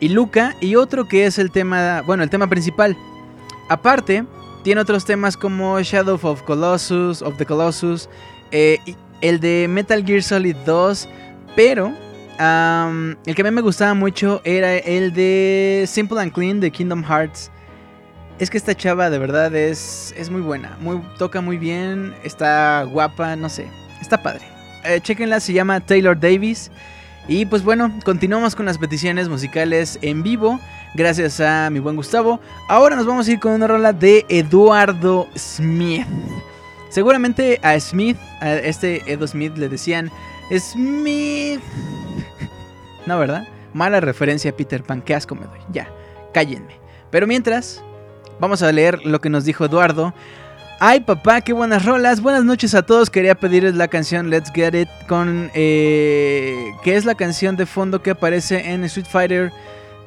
y Luca. Y otro que es el tema... Bueno, el tema principal. Aparte, tiene otros temas como Shadow of Colossus, of the Colossus. eh, el de Metal Gear Solid 2. Pero... el que a mí me gustaba mucho era el de Simple and Clean de Kingdom Hearts. Es que esta chava de verdad es, es muy buena. Muy, toca muy bien. Está guapa, no sé. Está padre. Eh, chequenla, se llama Taylor Davis. Y pues bueno, continuamos con las peticiones musicales en vivo. Gracias a mi buen Gustavo. Ahora nos vamos a ir con una rola de Eduardo Smith. Seguramente a Smith, a este Edo Smith le decían Smith. No, ¿verdad? Mala referencia a Peter Pan. Qué asco me doy. Ya, cállenme. Pero mientras, vamos a leer lo que nos dijo Eduardo. Ay papá, qué buenas rolas. Buenas noches a todos. Quería pedirles la canción Let's Get It con... eh, que es la canción de fondo que aparece en Street Fighter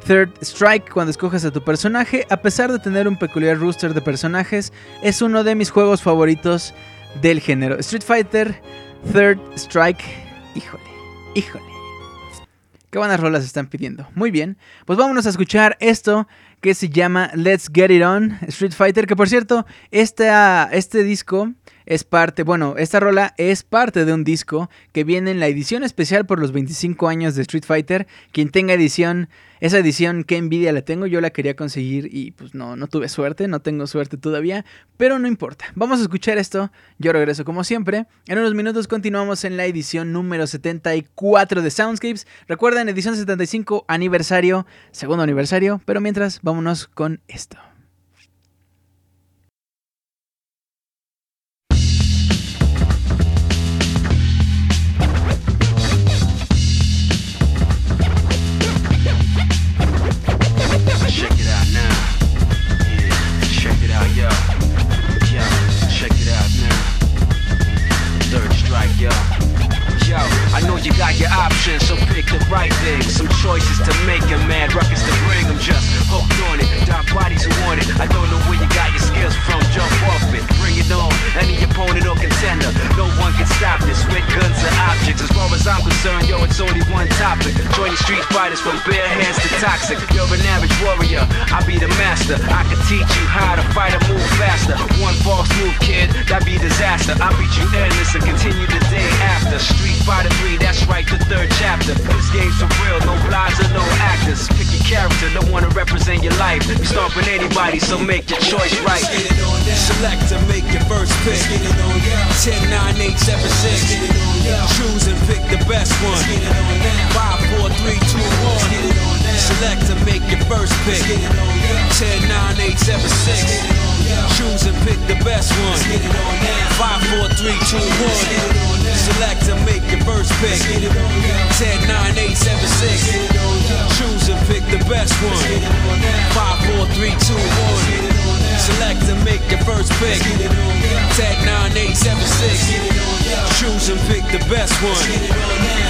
Third Strike cuando escoges a tu personaje. A pesar de tener un peculiar rooster de personajes, es uno de mis juegos favoritos del género. Street Fighter Third Strike. Híjole, híjole. Qué buenas rolas están pidiendo. Muy bien, pues vámonos a escuchar esto que se llama Let's Get It On Street Fighter. Que por cierto, esta, este disco es parte, bueno, esta rola es parte de un disco que viene en la edición especial por los 25 años de Street Fighter. Quien tenga edición, esa edición, qué envidia la tengo, yo la quería conseguir y pues no, no tuve suerte, no tengo suerte todavía, pero no importa. Vamos a escuchar esto, yo regreso como siempre. En unos minutos continuamos en la edición número 74 de Soundscapes. Recuerden, edición 75, aniversario, segundo aniversario, pero mientras, vámonos con esto. Right thing. Some choices to make and mad ruckus to bring. I'm just hooked on it. Dark bodies who want it. I don't know where you got your skills from. Jump off it, bring it on. Any opponent or contender, no one can stop this with guns and objects. As far as I'm concerned, yo, it's only one topic. Join the street fighters from bare hands to toxic. You're an average warrior, I be the master. I can teach you how to fight and move faster. One false move, kid, that'd be disaster. I beat you endless and continue the day after. Street Fighter 3, that's right, the third chapter. This game's for real, no lies or no actors. Pick your character, don't wanna represent your life. You stomping anybody, so make your choice right. Select to make your first pick. 10, 9, 8, 7, 6. Choose and pick the best one. 5, 4, 3, 2, 1. Select to make your first pick. 10, 9, 8, 7, 6. Choose and pick the best one. 5, 4, 3, 2, 1. Select to make your first pick. 10, 9, 8, 7, 6. Choose and pick the best one. 5, 4, 3, 2, 1. Select to make your first pick. 10, 9, 8, 7, 6. Choose and pick the best one.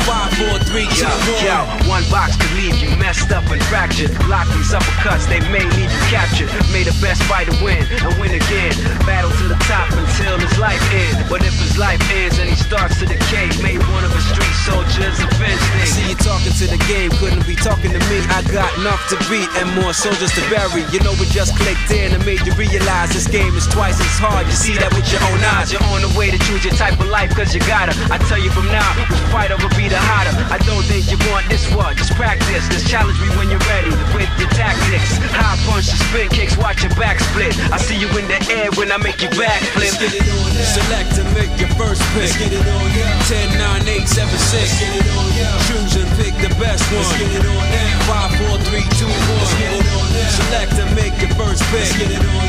5, 4, 3, 2, 1. Yo, yo, one box could leave you messed up and fractured. Block these uppercuts, they may leave you captured. May the best fighter win and win again. Battle to the top until his life ends. But if his life ends and he starts to decay, may one of his street soldiers avenge things. See you talking to the game, couldn't be talking to me. I got enough to beat and more soldiers to bury. You know it just clicked in and made you realize this game is twice as hard. You see that with your own eyes. You're on the way to choose your type of life cause you gotta I tell you from now, which fighter will be the hotter I don't think you want this one, just practice Just challenge me when you're ready with your tactics High punch, and spin kicks, watch your back split I see you in the air when I make your back flip you backflip Select and make your first pick. Let's get it on now. 10, 9, 8, 7, 6. get it on Choose and pick the best one. Let's get it on now. 5, 4, 3, 2, 1. Select and make your first pick.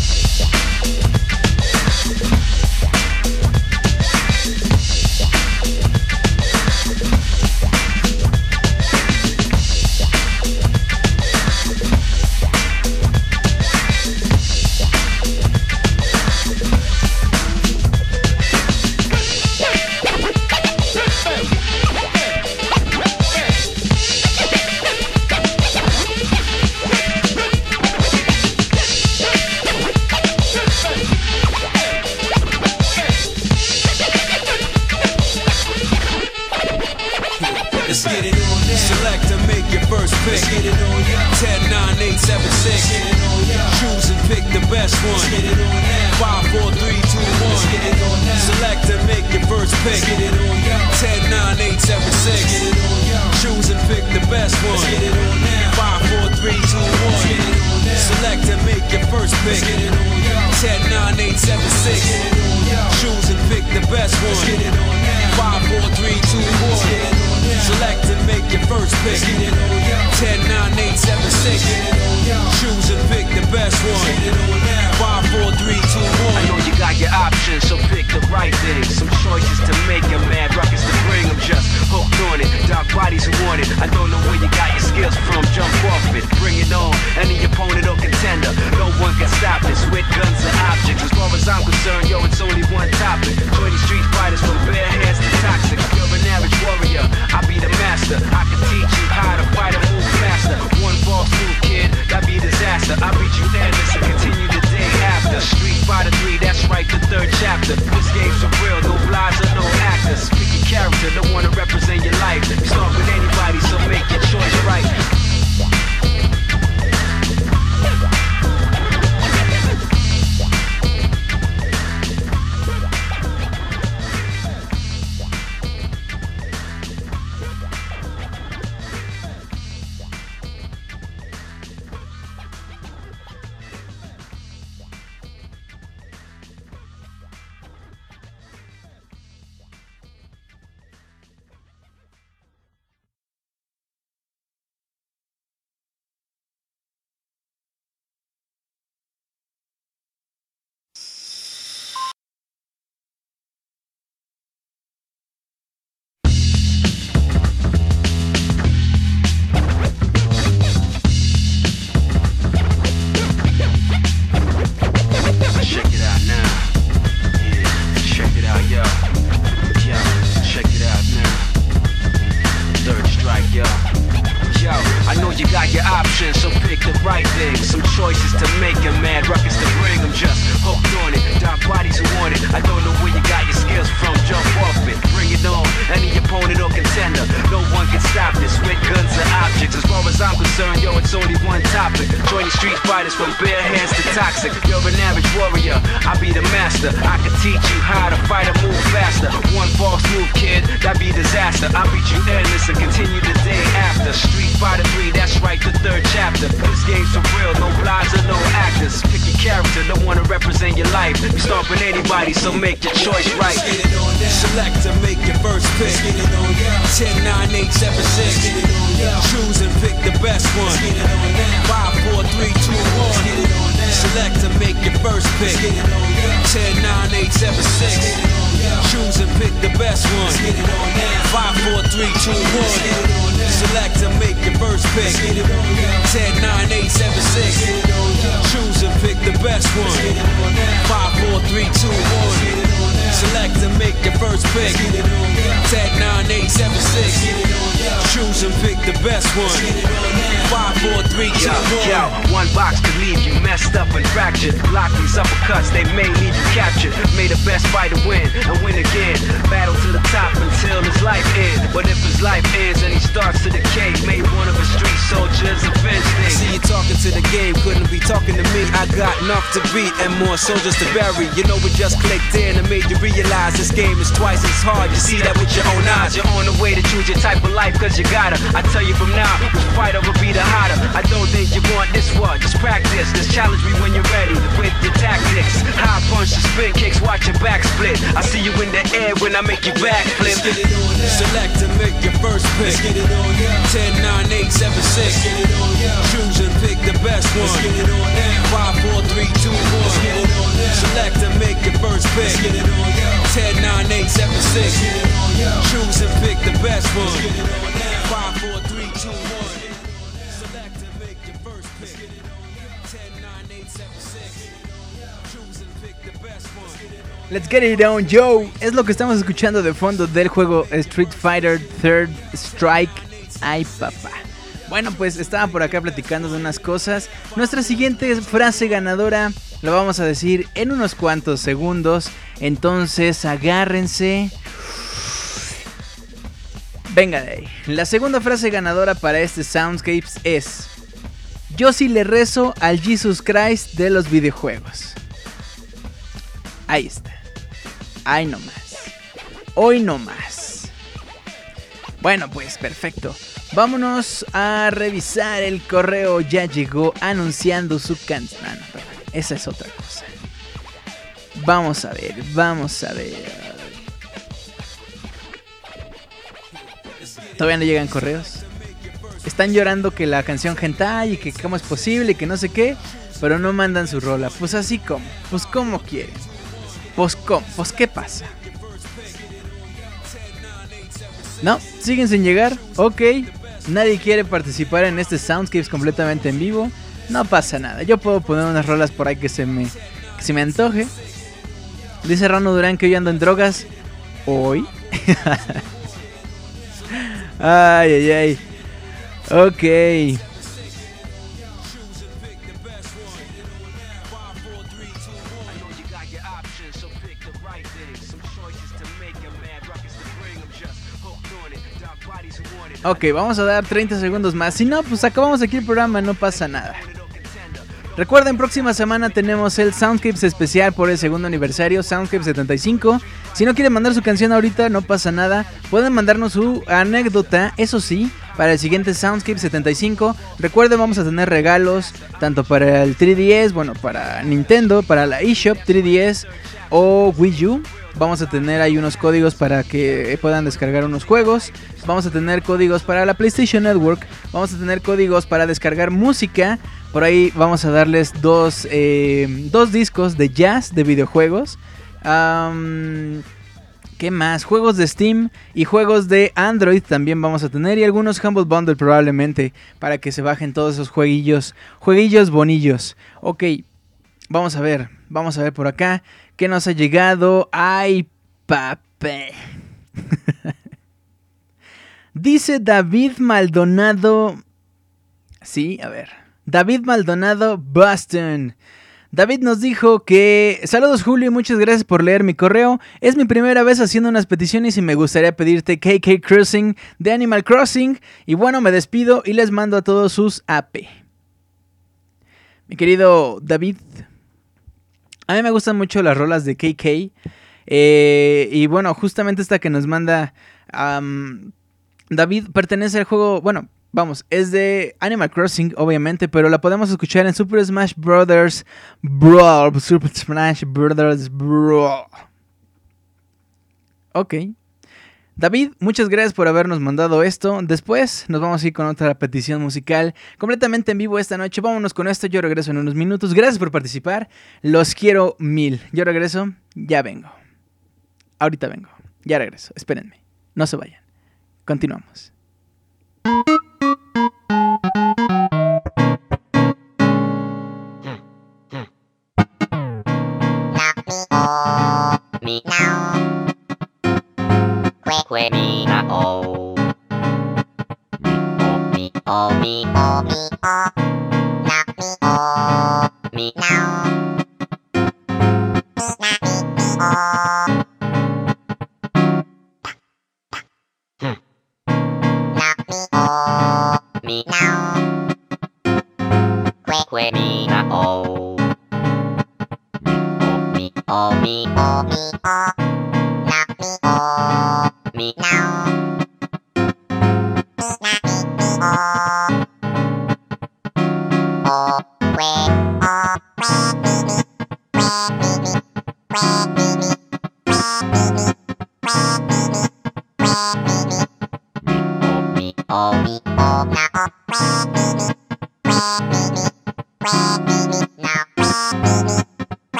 I got enough to beat and more soldiers to bury. You know, we just clicked in and made you realize this game is twice as hard. You see that with your own eyes. You're on the way to choose your type of life, cause you gotta. I tell you from now, which fighter will be the hotter. I don't think you want this one. Just practice. Just challenge me when you're ready with your tactics. High punch and spin kicks, watch your back split. I see you in the air when I make you backflip. Let's get it on now. Select and make your first pick. Let's get it on now. 10, 9, 8, 7, 6. Let's get it on now. Choose and pick the best one. Let's get it on now. 5, 4, 3, 2, 1. Let's get it on now. Select and make your first pick. Let's get it on now. 10, 9, 8, 7, 6. Let's get it on now. Choose and pick the best one. Let's get it on now. 5, 4, 3, 2, 1. Select and make your first pick. 10, 9, 8, 7, 6. Choose and pick the best one. Let's get it on, Joe. Es lo que estamos escuchando de fondo del juego Street Fighter Third Strike. Ay, papá. Bueno, pues estaba por acá platicando de unas cosas. Nuestra siguiente frase ganadora la vamos a decir en unos cuantos segundos. Entonces, agárrense. Venga de ahí. La segunda frase ganadora para este Soundscapes es: Yo sí le rezo al Jesus Christ de los videojuegos. Ahí está. Ahí nomás. Hoy no más. Bueno, pues perfecto. Vámonos a revisar el correo. Ya llegó anunciando su canción. Ah. Esa es otra cosa. Vamos a ver, vamos a ver. Todavía no llegan correos. Están llorando que la canción Hentai y que cómo es posible y que no sé qué. Pero no mandan su rola. Pues así como. Pues como quieren. Pues cómo. Pues qué pasa. No, siguen sin llegar. Ok. Nadie quiere participar en este Soundscapes completamente en vivo. No pasa nada. Yo puedo poner unas rolas por ahí que se me, que se me antoje. Dice Rano Durán que hoy ando en drogas. ¿Hoy? ay, ay, ay. Ok. Ok, vamos a dar 30 segundos más. Si no, pues acabamos aquí el programa, no pasa nada. Recuerden, próxima semana tenemos el Soundscapes especial por el segundo aniversario, Soundscapes 75. Si no quieren mandar su canción ahorita, no pasa nada. Pueden mandarnos su anécdota, eso sí, para el siguiente Soundscape 75. Recuerden, vamos a tener regalos tanto para el 3DS, bueno, para Nintendo, para la eShop 3DS o Wii U. Vamos a tener ahí unos códigos para que puedan descargar unos juegos. Vamos a tener códigos para la PlayStation Network. Vamos a tener códigos para descargar música. Por ahí vamos a darles dos, eh, dos discos de jazz de videojuegos. ¿Qué más? Juegos de Steam y juegos de Android también vamos a tener. Y algunos Humble Bundle probablemente. Para que se bajen todos esos jueguillos. Jueguillos bonillos. Ok. Vamos a ver. Vamos a ver por acá. ¿Qué nos ha llegado? ¡Ay, pape! Dice David Maldonado. Sí, a ver. David Maldonado Boston. David nos dijo que saludos Julio y muchas gracias por leer mi correo. Es mi primera vez haciendo unas peticiones y me gustaría pedirte KK Crossing de Animal Crossing. Y bueno, me despido y les mando a todos sus AP. Mi querido David, a mí me gustan mucho las rolas de KK. eh, y bueno, justamente esta que nos manda David pertenece al juego, bueno, vamos, es de Animal Crossing, obviamente, pero la podemos escuchar en Super Smash Brothers Brawl. Super Smash Brothers Brawl. Ok. David, muchas gracias por habernos mandado esto. Después nos vamos a ir con otra petición musical completamente en vivo esta noche. Vámonos con esto. Yo regreso en unos minutos. Gracias por participar. Los quiero mil. Yo regreso. Ya vengo. Ahorita vengo. Ya regreso. Espérenme. No se vayan. Continuamos. Que que me na oh. Me oh me oh me oh. Na me oh. Me now.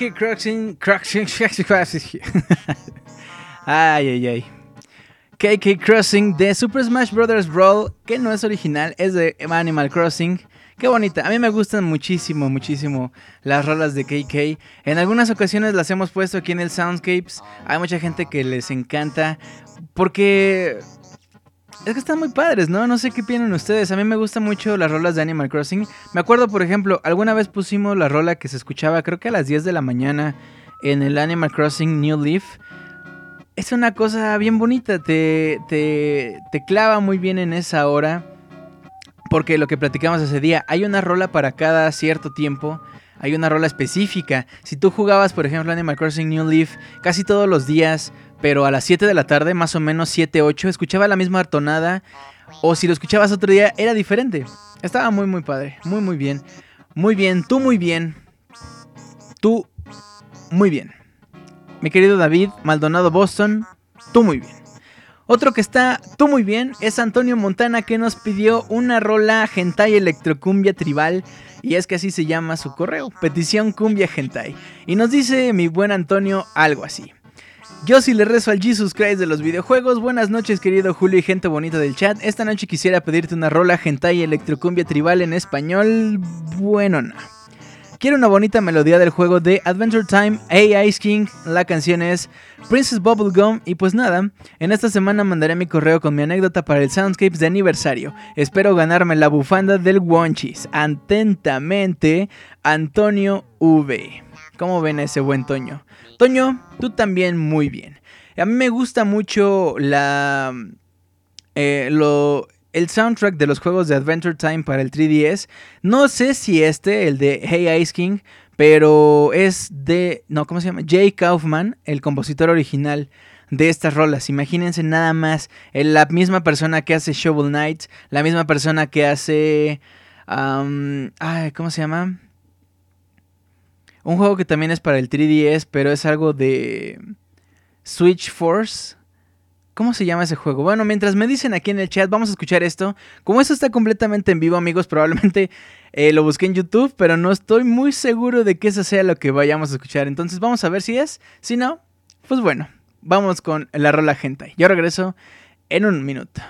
KK Crossing, Crossing, ay, ay, ay. KK Crossing de Super Smash Bros. Brawl, que no es original, es de Animal Crossing. Qué bonita, a mí me gustan muchísimo, muchísimo las rolas de KK. En algunas ocasiones las hemos puesto aquí en el Soundscapes. Hay mucha gente que les encanta porque es que están muy padres, ¿no? No sé qué piensan ustedes. A mí me gustan mucho las rolas de Animal Crossing. Me acuerdo, por ejemplo, alguna vez pusimos la rola que se escuchaba, creo que a las 10 de la mañana, en el Animal Crossing New Leaf. Es una cosa bien bonita, te, te, te clava muy bien en esa hora. Porque lo que platicamos ese día, hay una rola para cada cierto tiempo. Hay una rola específica. Si tú jugabas, por ejemplo, Animal Crossing New Leaf casi todos los días, pero a las 7 de la tarde, más o menos 7, 8, escuchaba la misma tonada. O si lo escuchabas otro día, era diferente. Estaba muy, muy padre. Muy, muy bien. Muy bien, tú muy bien. Tú muy bien. Mi querido David Maldonado Boston, tú muy bien. Otro que está tú muy bien es Antonio Montana que nos pidió una rola Gentai Electrocumbia Tribal y es que así se llama su correo, petición cumbia Gentai. Y nos dice mi buen Antonio algo así. Yo sí le rezo al Jesus Christ de los videojuegos. Buenas noches, querido Julio y gente bonita del chat. Esta noche quisiera pedirte una rola hentai electrocumbia tribal en español. Bueno, no. Quiero una bonita melodía del juego de Adventure Time Hey Ice King. La canción es Princess Bubblegum. Y pues nada, en esta semana mandaré mi correo con mi anécdota para el Soundscapes de aniversario. Espero ganarme la bufanda del Wonchis. Atentamente, Antonio V. ¿Cómo ven ese buen Toño? Toño, tú también muy bien. A mí me gusta mucho la... eh, lo, el soundtrack de los juegos de Adventure Time para el 3DS. No sé si este, el de Hey Ice King, pero es de... No, ¿cómo se llama? Jay Kaufman, el compositor original de estas rolas. Imagínense nada más eh, la misma persona que hace Shovel Knight, la misma persona que hace... ay, ¿Cómo se llama? Un juego que también es para el 3DS, pero es algo de Switch Force. ¿Cómo se llama ese juego? Bueno, mientras me dicen aquí en el chat, vamos a escuchar esto. Como esto está completamente en vivo, amigos, probablemente eh, lo busqué en YouTube, pero no estoy muy seguro de que eso sea lo que vayamos a escuchar. Entonces vamos a ver si es. Si no, pues bueno, vamos con la rola Hentai. Yo regreso en un minuto.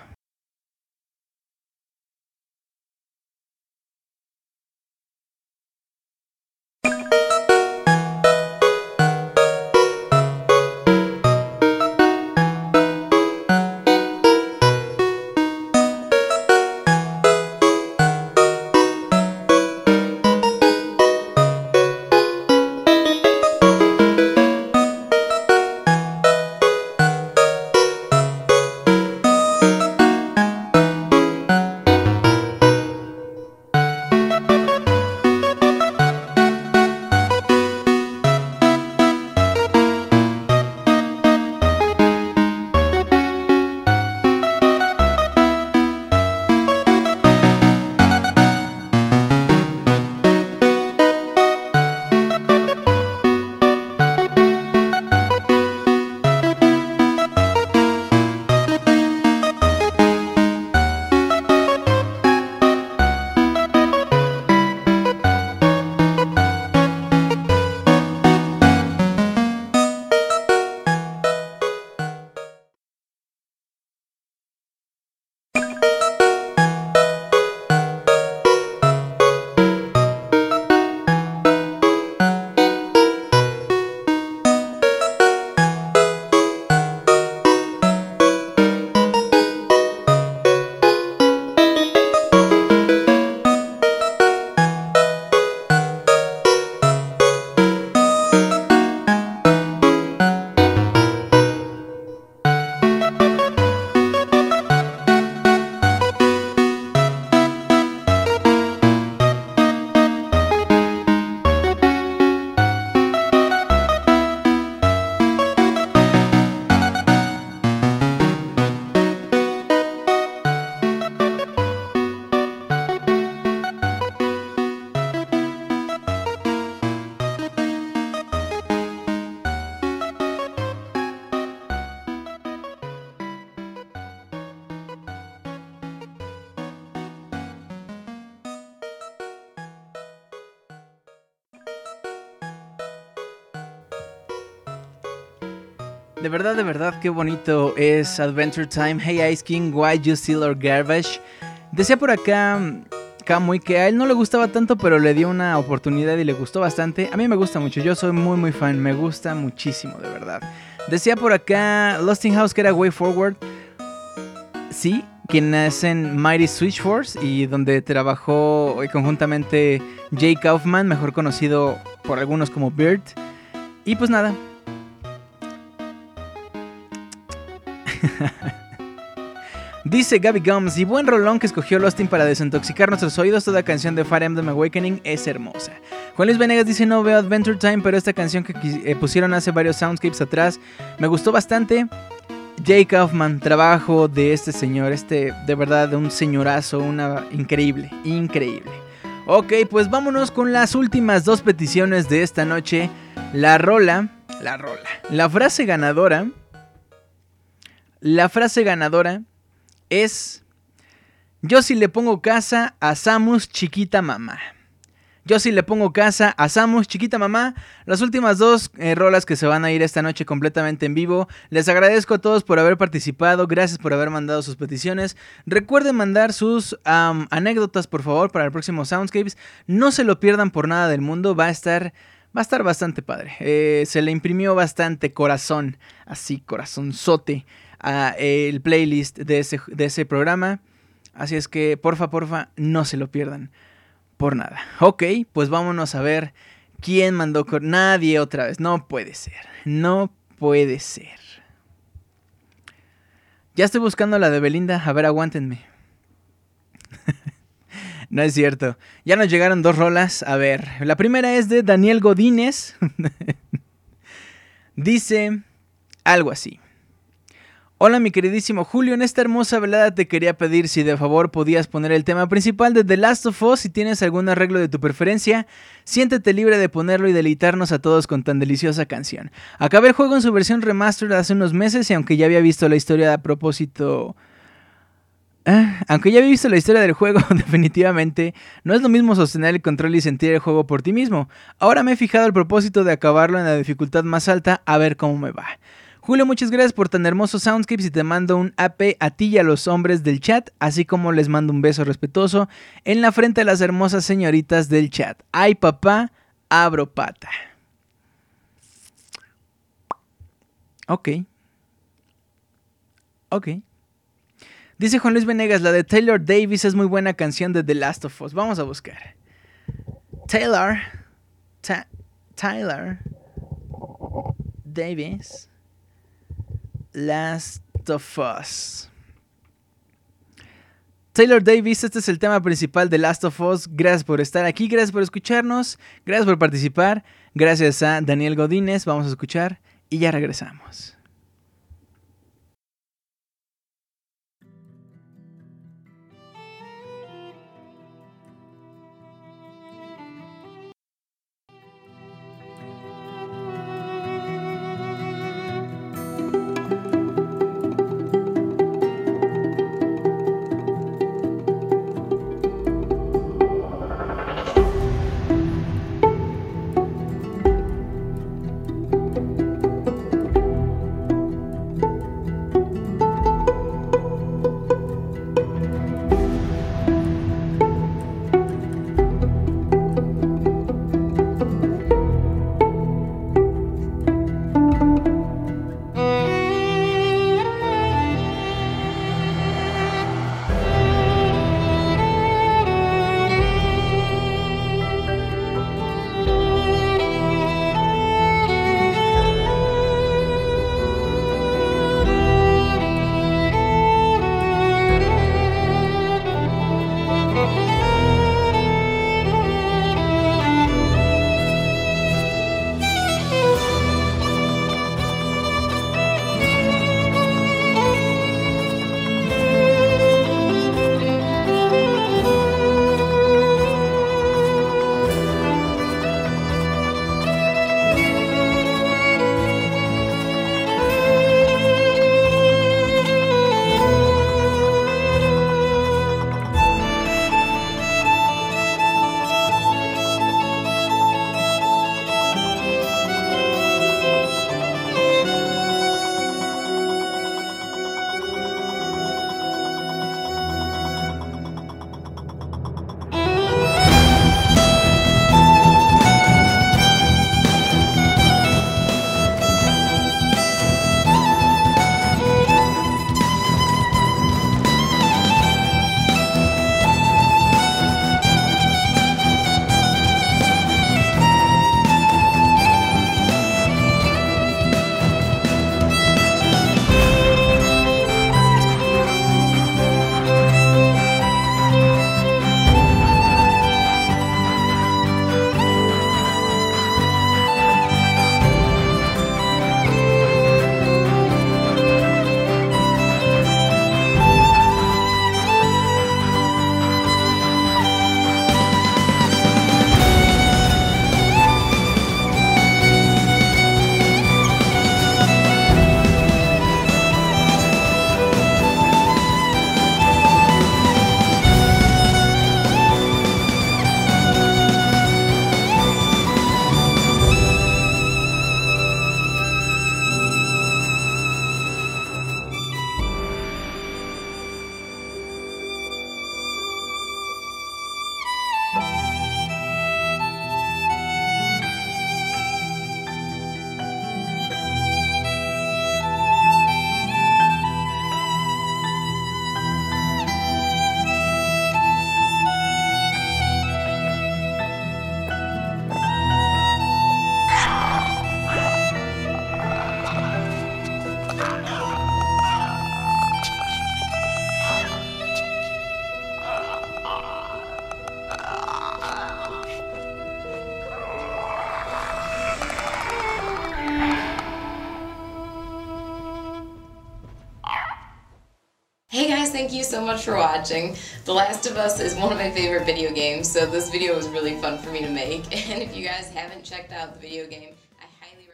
Qué bonito es Adventure Time. Hey Ice King, why you steal our garbage? Decía por acá Kamui que a él no le gustaba tanto, pero le dio una oportunidad y le gustó bastante. A mí me gusta mucho, yo soy muy muy fan, me gusta muchísimo, de verdad. Decía por acá Lost in House que era Way Forward. Sí, quien hacen Mighty Switch Force y donde trabajó conjuntamente Jay Kaufman, mejor conocido por algunos como Bird. Y pues nada. Dice Gaby Gums, y buen rolón que escogió Lostin para desintoxicar nuestros oídos, toda canción de Fire Emblem Awakening es hermosa. Juan Luis Venegas dice, no veo Adventure Time, pero esta canción que eh, pusieron hace varios soundscapes atrás me gustó bastante. Jay Kaufman, trabajo de este señor, este de verdad de un señorazo, una increíble, increíble. Ok, pues vámonos con las últimas dos peticiones de esta noche. La rola, la rola, la frase ganadora. La frase ganadora es Yo si le pongo casa a Samus chiquita mamá. Yo si le pongo casa a Samus chiquita mamá. Las últimas dos eh, rolas que se van a ir esta noche completamente en vivo. Les agradezco a todos por haber participado. Gracias por haber mandado sus peticiones. Recuerden mandar sus anécdotas por favor para el próximo Soundscapes. No se lo pierdan por nada del mundo. Va a estar... Va a estar bastante padre. Eh, se le imprimió bastante corazón, así corazonzote, a el playlist de ese, de ese programa. Así es que, porfa, porfa, no se lo pierdan. Por nada. Ok, pues vámonos a ver quién mandó... Nadie otra vez. No puede ser. No puede ser. Ya estoy buscando la de Belinda. A ver, aguántenme. no es cierto. Ya nos llegaron dos rolas. A ver, la primera es de Daniel Godínez. Dice algo así. Hola mi queridísimo Julio, en esta hermosa velada te quería pedir si de favor podías poner el tema principal de The Last of Us si tienes algún arreglo de tu preferencia. Siéntete libre de ponerlo y deleitarnos a todos con tan deliciosa canción. Acabé el juego en su versión remastered hace unos meses y aunque ya había visto la historia a propósito... Ah, aunque ya había visto la historia del juego, definitivamente no es lo mismo sostener el control y sentir el juego por ti mismo. Ahora me he fijado el propósito de acabarlo en la dificultad más alta a ver cómo me va. Julio, muchas gracias por tan hermosos soundscapes y te mando un AP a ti y a los hombres del chat, así como les mando un beso respetuoso en la frente a las hermosas señoritas del chat. Ay papá, abro pata. Ok. Ok. Dice Juan Luis Venegas, la de Taylor Davis es muy buena canción de The Last of Us. Vamos a buscar. Taylor. Ta- Tyler. Davis. Last of Us. Taylor Davis, este es el tema principal de Last of Us. Gracias por estar aquí, gracias por escucharnos, gracias por participar. Gracias a Daniel Godínez, vamos a escuchar y ya regresamos.「for watching. The Last of Us is one of my favorite video games, so this video was really fun for me to make. And if you guys haven't checked out the video game, I highly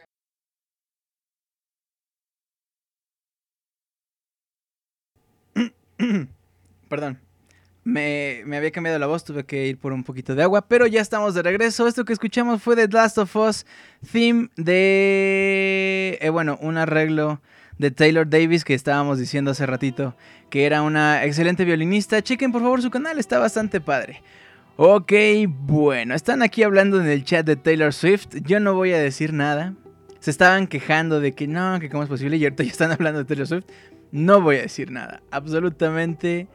recommend Perdón. Me, me había cambiado la voz, tuve que ir por un poquito de agua, pero ya estamos de regreso. Esto que escuchamos fue Last of Us theme de... eh, bueno, un arreglo de Taylor Davis que estábamos diciendo hace ratito que era una excelente violinista. Chequen por favor su canal, está bastante padre. Ok, bueno, están aquí hablando en el chat de Taylor Swift. Yo no voy a decir nada. Se estaban quejando de que no, que cómo es posible y ahorita ya están hablando de Taylor Swift. No voy a decir nada, absolutamente.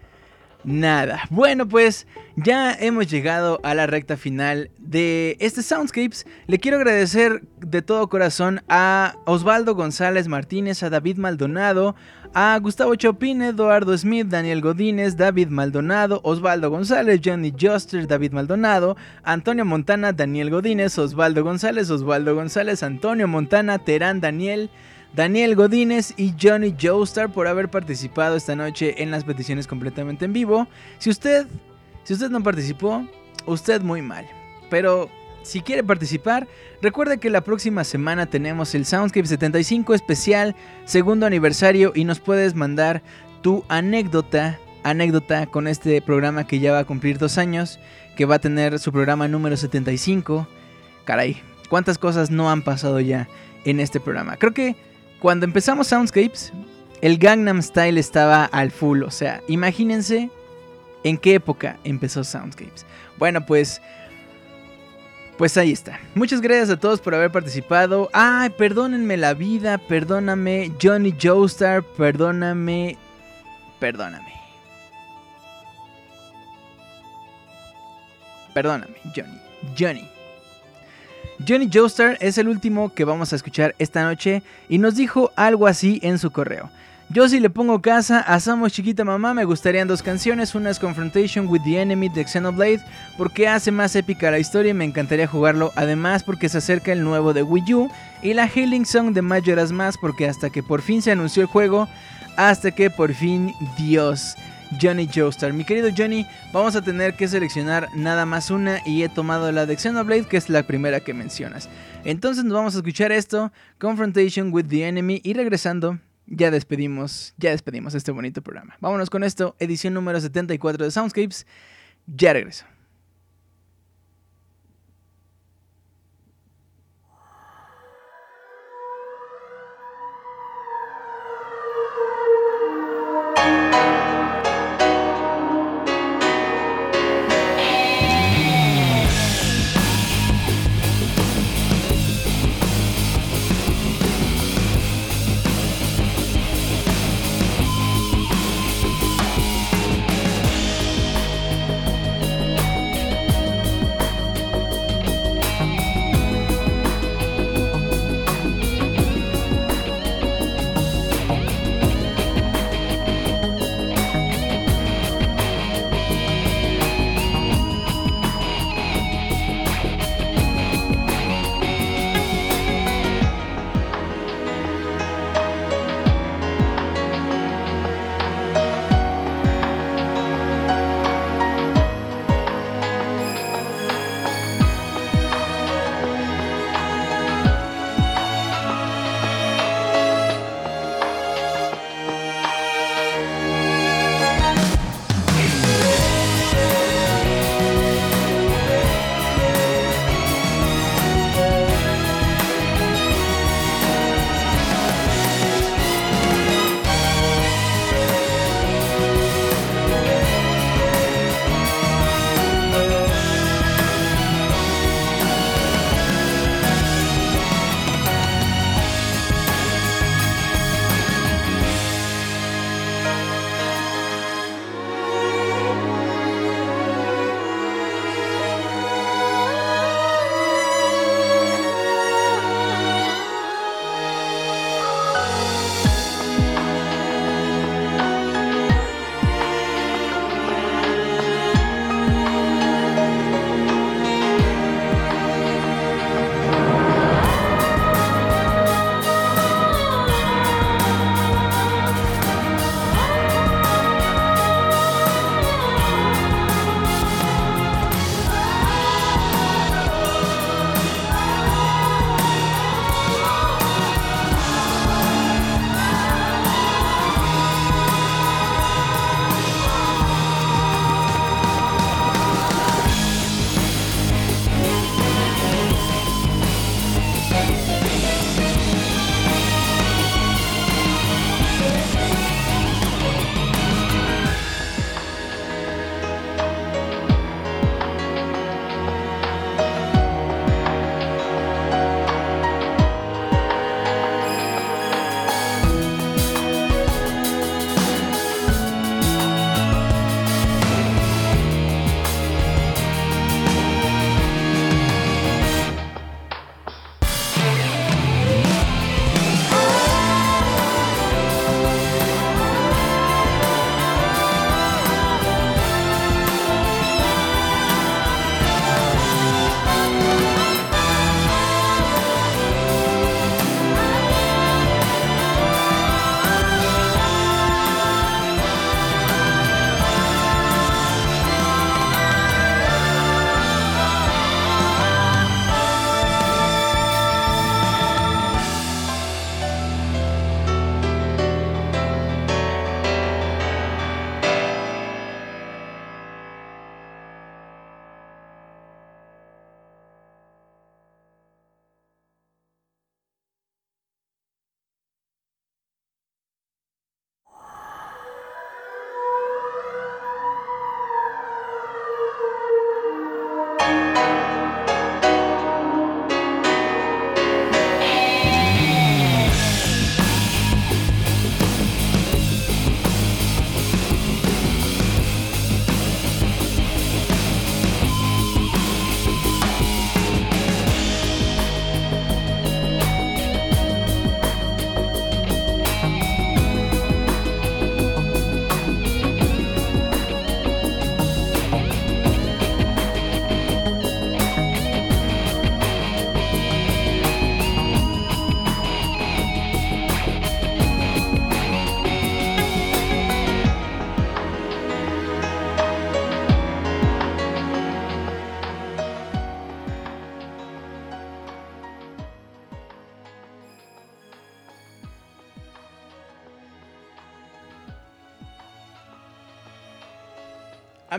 Bueno, pues ya hemos llegado a la recta final de este Soundscapes. Le quiero agradecer de todo corazón a Osvaldo González Martínez, a David Maldonado, a Gustavo Chopin, Eduardo Smith, Daniel Godínez, David Maldonado, Osvaldo González, Johnny Juster, David Maldonado, Antonio Montana, Daniel Godínez, Osvaldo González, Osvaldo González, Antonio Montana, Terán Daniel. Daniel Godínez y Johnny Joestar por haber participado esta noche en las peticiones completamente en vivo. Si usted, si usted no participó, usted muy mal. Pero si quiere participar, recuerde que la próxima semana tenemos el Soundscape 75 especial, segundo aniversario y nos puedes mandar tu anécdota, anécdota con este programa que ya va a cumplir dos años, que va a tener su programa número 75. Caray, cuántas cosas no han pasado ya en este programa. Creo que cuando empezamos Soundscapes, el Gangnam Style estaba al full. O sea, imagínense en qué época empezó Soundscapes. Bueno, pues. Pues ahí está. Muchas gracias a todos por haber participado. Ay, perdónenme la vida, perdóname. Johnny Joestar, perdóname. Perdóname. Perdóname, Johnny. Johnny. Johnny Joestar es el último que vamos a escuchar esta noche y nos dijo algo así en su correo. Yo si le pongo casa a Somos Chiquita Mamá me gustarían dos canciones, una es Confrontation with the Enemy de Xenoblade porque hace más épica la historia y me encantaría jugarlo, además porque se acerca el nuevo de Wii U y la Healing Song de Majora's Mask porque hasta que por fin se anunció el juego, hasta que por fin Dios Johnny Joestar. Mi querido Johnny, vamos a tener que seleccionar nada más una y he tomado la de Xenoblade, que es la primera que mencionas. Entonces nos vamos a escuchar esto, Confrontation with the Enemy, y regresando, ya despedimos, ya despedimos este bonito programa. Vámonos con esto, edición número 74 de Soundscapes. Ya regreso.「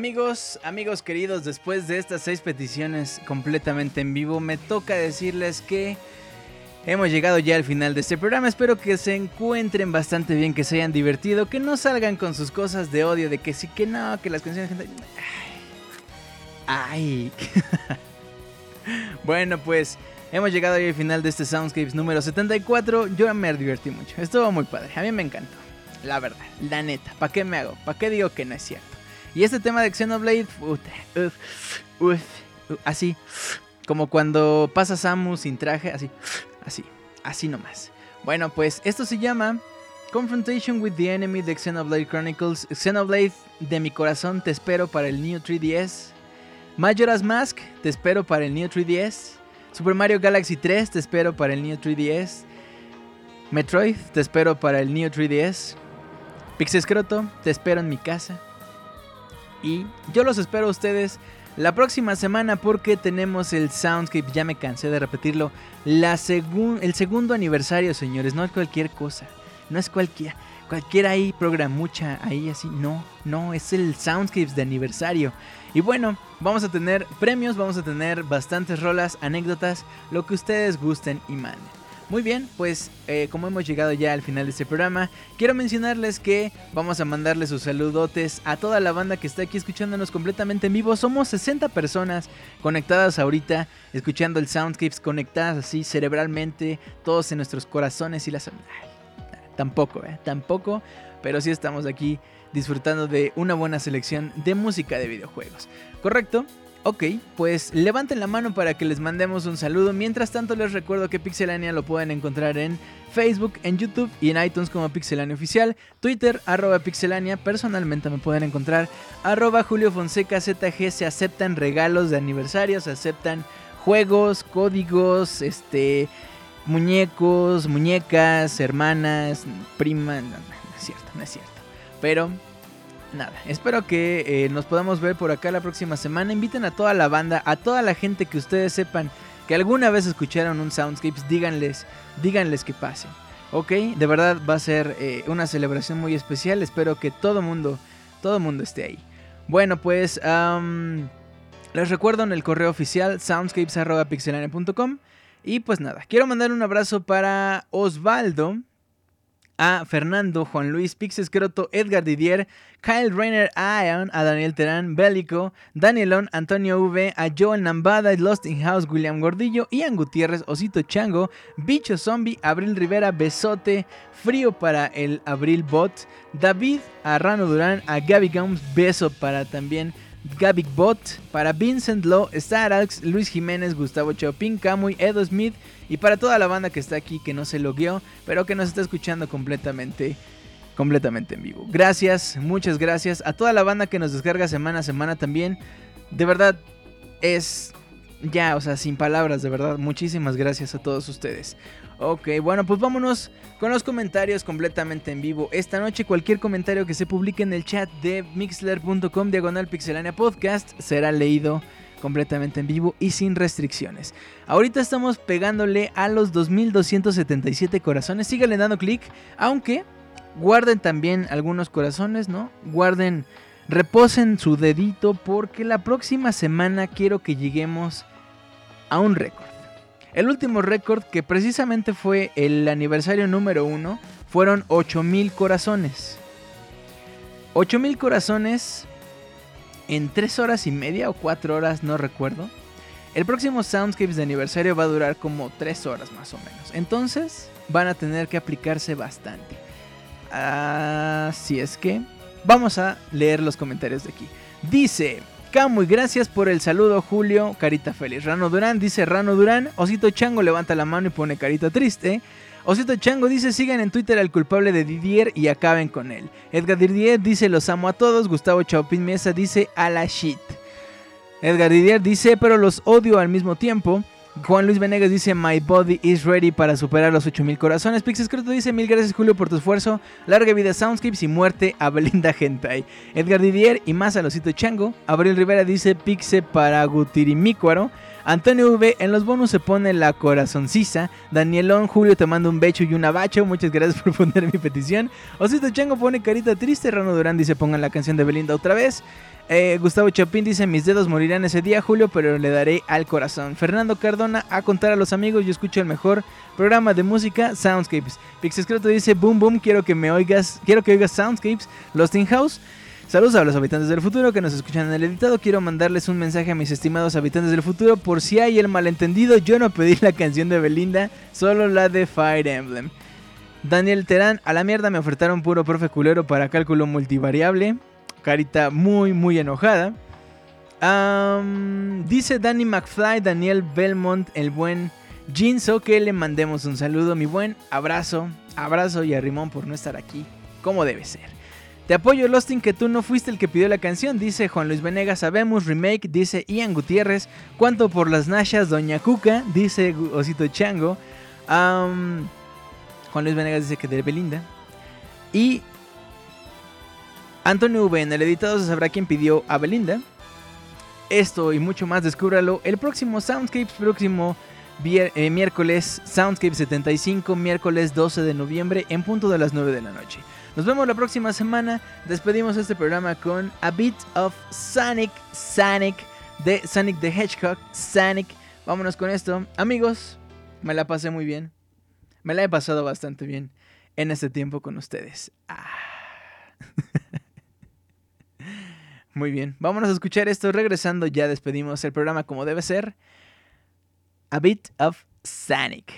Amigos, amigos queridos, después de estas seis peticiones completamente en vivo, me toca decirles que hemos llegado ya al final de este programa. Espero que se encuentren bastante bien, que se hayan divertido, que no salgan con sus cosas de odio, de que sí, que no, que las canciones... Ay. Ay. bueno, pues hemos llegado ya al final de este Soundscapes número 74. Yo me divertí mucho, estuvo muy padre, a mí me encantó. La verdad, la neta, ¿para qué me hago? ¿Para qué digo que no es cierto? Y este tema de Xenoblade, uf, uf, uf, así, como cuando pasa Samus sin traje, así, así, así nomás. Bueno, pues esto se llama Confrontation with the Enemy de Xenoblade Chronicles. Xenoblade de mi corazón, te espero para el New 3DS. Majora's Mask, te espero para el New 3DS. Super Mario Galaxy 3, te espero para el New 3DS. Metroid, te espero para el New 3DS. Pixescroto, te espero en mi casa. Y yo los espero a ustedes la próxima semana porque tenemos el Soundscape, ya me cansé de repetirlo, la el segundo aniversario, señores, no es cualquier cosa, no es cualquier, cualquiera ahí programucha ahí así, no, no, es el Soundscapes de aniversario. Y bueno, vamos a tener premios, vamos a tener bastantes rolas, anécdotas, lo que ustedes gusten y manden. Muy bien, pues eh, como hemos llegado ya al final de este programa, quiero mencionarles que vamos a mandarles sus saludotes a toda la banda que está aquí escuchándonos completamente en vivo. Somos 60 personas conectadas ahorita, escuchando el Soundscapes, conectadas así cerebralmente, todos en nuestros corazones y las... Ay, tampoco, ¿eh? Tampoco, pero sí estamos aquí disfrutando de una buena selección de música de videojuegos. ¿Correcto? Ok, pues levanten la mano para que les mandemos un saludo. Mientras tanto les recuerdo que Pixelania lo pueden encontrar en Facebook, en YouTube y en iTunes como Pixelania Oficial. Twitter, arroba Pixelania. Personalmente me pueden encontrar arroba Julio Fonseca ZG. Se aceptan regalos de aniversario, se aceptan juegos, códigos, este, muñecos, muñecas, hermanas, primas. No, no, no es cierto, no es cierto. Pero nada, espero que eh, nos podamos ver por acá la próxima semana. Inviten a toda la banda, a toda la gente que ustedes sepan que alguna vez escucharon un Soundscapes, díganles, díganles que pasen. Ok, de verdad va a ser eh, una celebración muy especial. Espero que todo mundo, todo mundo esté ahí. Bueno, pues les recuerdo en el correo oficial soundscapes.pixelania.com. Y pues nada, quiero mandar un abrazo para Osvaldo, a Fernando, Juan Luis, Pix Escroto, Edgar Didier, Kyle Rainer, a a Daniel Terán, Bélico, Danielón, Antonio V, a Joel Nambada, Lost in House, William Gordillo, Ian Gutiérrez, Osito Chango, Bicho Zombie, Abril Rivera, Besote, Frío para el Abril Bot, David, a Rano Durán, a Gaby Gums, beso para también Gaby Bot, para Vincent Lowe, Starax, Luis Jiménez, Gustavo Chopin, Camuy, Edo Smith y para toda la banda que está aquí que no se logueó, pero que nos está escuchando completamente completamente en vivo. Gracias, muchas gracias a toda la banda que nos descarga semana a semana también. De verdad es ya, o sea, sin palabras, de verdad. Muchísimas gracias a todos ustedes. Ok, bueno, pues vámonos con los comentarios completamente en vivo. Esta noche cualquier comentario que se publique en el chat de mixler.com diagonal pixelania podcast será leído completamente en vivo y sin restricciones. Ahorita estamos pegándole a los 2277 corazones. Síganle dando clic, aunque guarden también algunos corazones, ¿no? Guarden, reposen su dedito porque la próxima semana quiero que lleguemos a un récord. El último récord, que precisamente fue el aniversario número uno, fueron 8000 corazones. 8000 corazones en 3 horas y media o 4 horas, no recuerdo. El próximo Soundscapes de aniversario va a durar como 3 horas más o menos. Entonces van a tener que aplicarse bastante. Así es que vamos a leer los comentarios de aquí. Dice, Camuy, gracias por el saludo, Julio. Carita feliz. Rano Durán dice Rano Durán. Osito Chango levanta la mano y pone carita triste. Osito Chango dice sigan en Twitter al culpable de Didier y acaben con él. Edgar Didier dice los amo a todos. Gustavo Chaupin Mesa dice a la shit. Edgar Didier dice pero los odio al mismo tiempo. Juan Luis Venegas dice My body is ready para superar los 8000 corazones. Pixescroto dice mil gracias Julio por tu esfuerzo. Larga vida Soundscapes y muerte a Belinda Gentai. Edgar Didier y más a Losito Chango. Abril Rivera dice Pixe para Gutirimícuaro. Antonio V en los bonus se pone la corazoncisa. Danielón Julio te manda un becho y un abacho. Muchas gracias por poner mi petición. Osito Chango pone carita triste. Rano Durán dice pongan la canción de Belinda otra vez. Eh, Gustavo Chapín dice mis dedos morirán ese día Julio pero le daré al corazón. Fernando Cardona a contar a los amigos yo escucho el mejor programa de música Soundscapes. Pixescroto dice boom boom quiero que me oigas quiero que oigas Soundscapes. Lost in House. Saludos a los habitantes del futuro que nos escuchan en el editado. Quiero mandarles un mensaje a mis estimados habitantes del futuro. Por si hay el malentendido, yo no pedí la canción de Belinda, solo la de Fire Emblem. Daniel Terán, a la mierda me ofertaron puro profe culero para cálculo multivariable. Carita muy, muy enojada. Dice Danny McFly, Daniel Belmont, el buen Jinso, que le mandemos un saludo, mi buen abrazo, abrazo y a Rimón por no estar aquí, como debe ser. Te apoyo, Lostin, que tú no fuiste el que pidió la canción, dice Juan Luis Venegas, sabemos, remake, dice Ian Gutiérrez, cuánto por las nashas, Doña Cuca, dice Osito Chango, Juan Luis Venegas dice que de Belinda, y Antonio V, en el editado se sabrá quién pidió a Belinda. Esto y mucho más, descúbralo el próximo Soundscapes, próximo eh, miércoles, Soundscape 75, miércoles 12 de noviembre, en punto de las 9 de la noche. Nos vemos la próxima semana. Despedimos este programa con A Bit of Sonic, Sonic, de Sonic the Hedgehog, Sonic. Vámonos con esto. Amigos, me la pasé muy bien. Me la he pasado bastante bien en este tiempo con ustedes. Ah. Muy bien, vámonos a escuchar esto. Regresando, ya despedimos el programa como debe ser. A Bit of Sonic.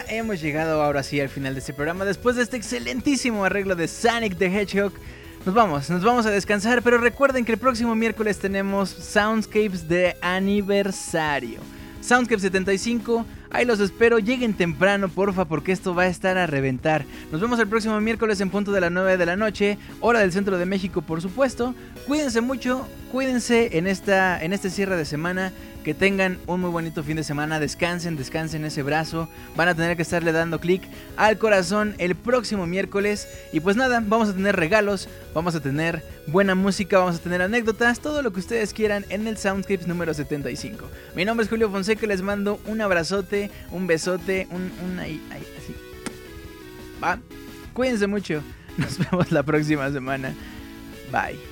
Hemos llegado ahora sí al final de este programa. Después de este excelentísimo arreglo de Sonic the Hedgehog, nos vamos, nos vamos a descansar. Pero recuerden que el próximo miércoles tenemos Soundscapes de aniversario. Soundscape 75. Ahí los espero, lleguen temprano, porfa, porque esto va a estar a reventar. Nos vemos el próximo miércoles en punto de las 9 de la noche, hora del centro de México, por supuesto. Cuídense mucho, cuídense en, esta, en este cierre de semana. Que tengan un muy bonito fin de semana. Descansen, descansen ese brazo. Van a tener que estarle dando clic al corazón el próximo miércoles. Y pues nada, vamos a tener regalos, vamos a tener buena música, vamos a tener anécdotas, todo lo que ustedes quieran en el Soundscapes número 75. Mi nombre es Julio Fonseca, les mando un abrazote, un besote, un, un ahí, ahí, así. Va, cuídense mucho. Nos vemos la próxima semana. Bye.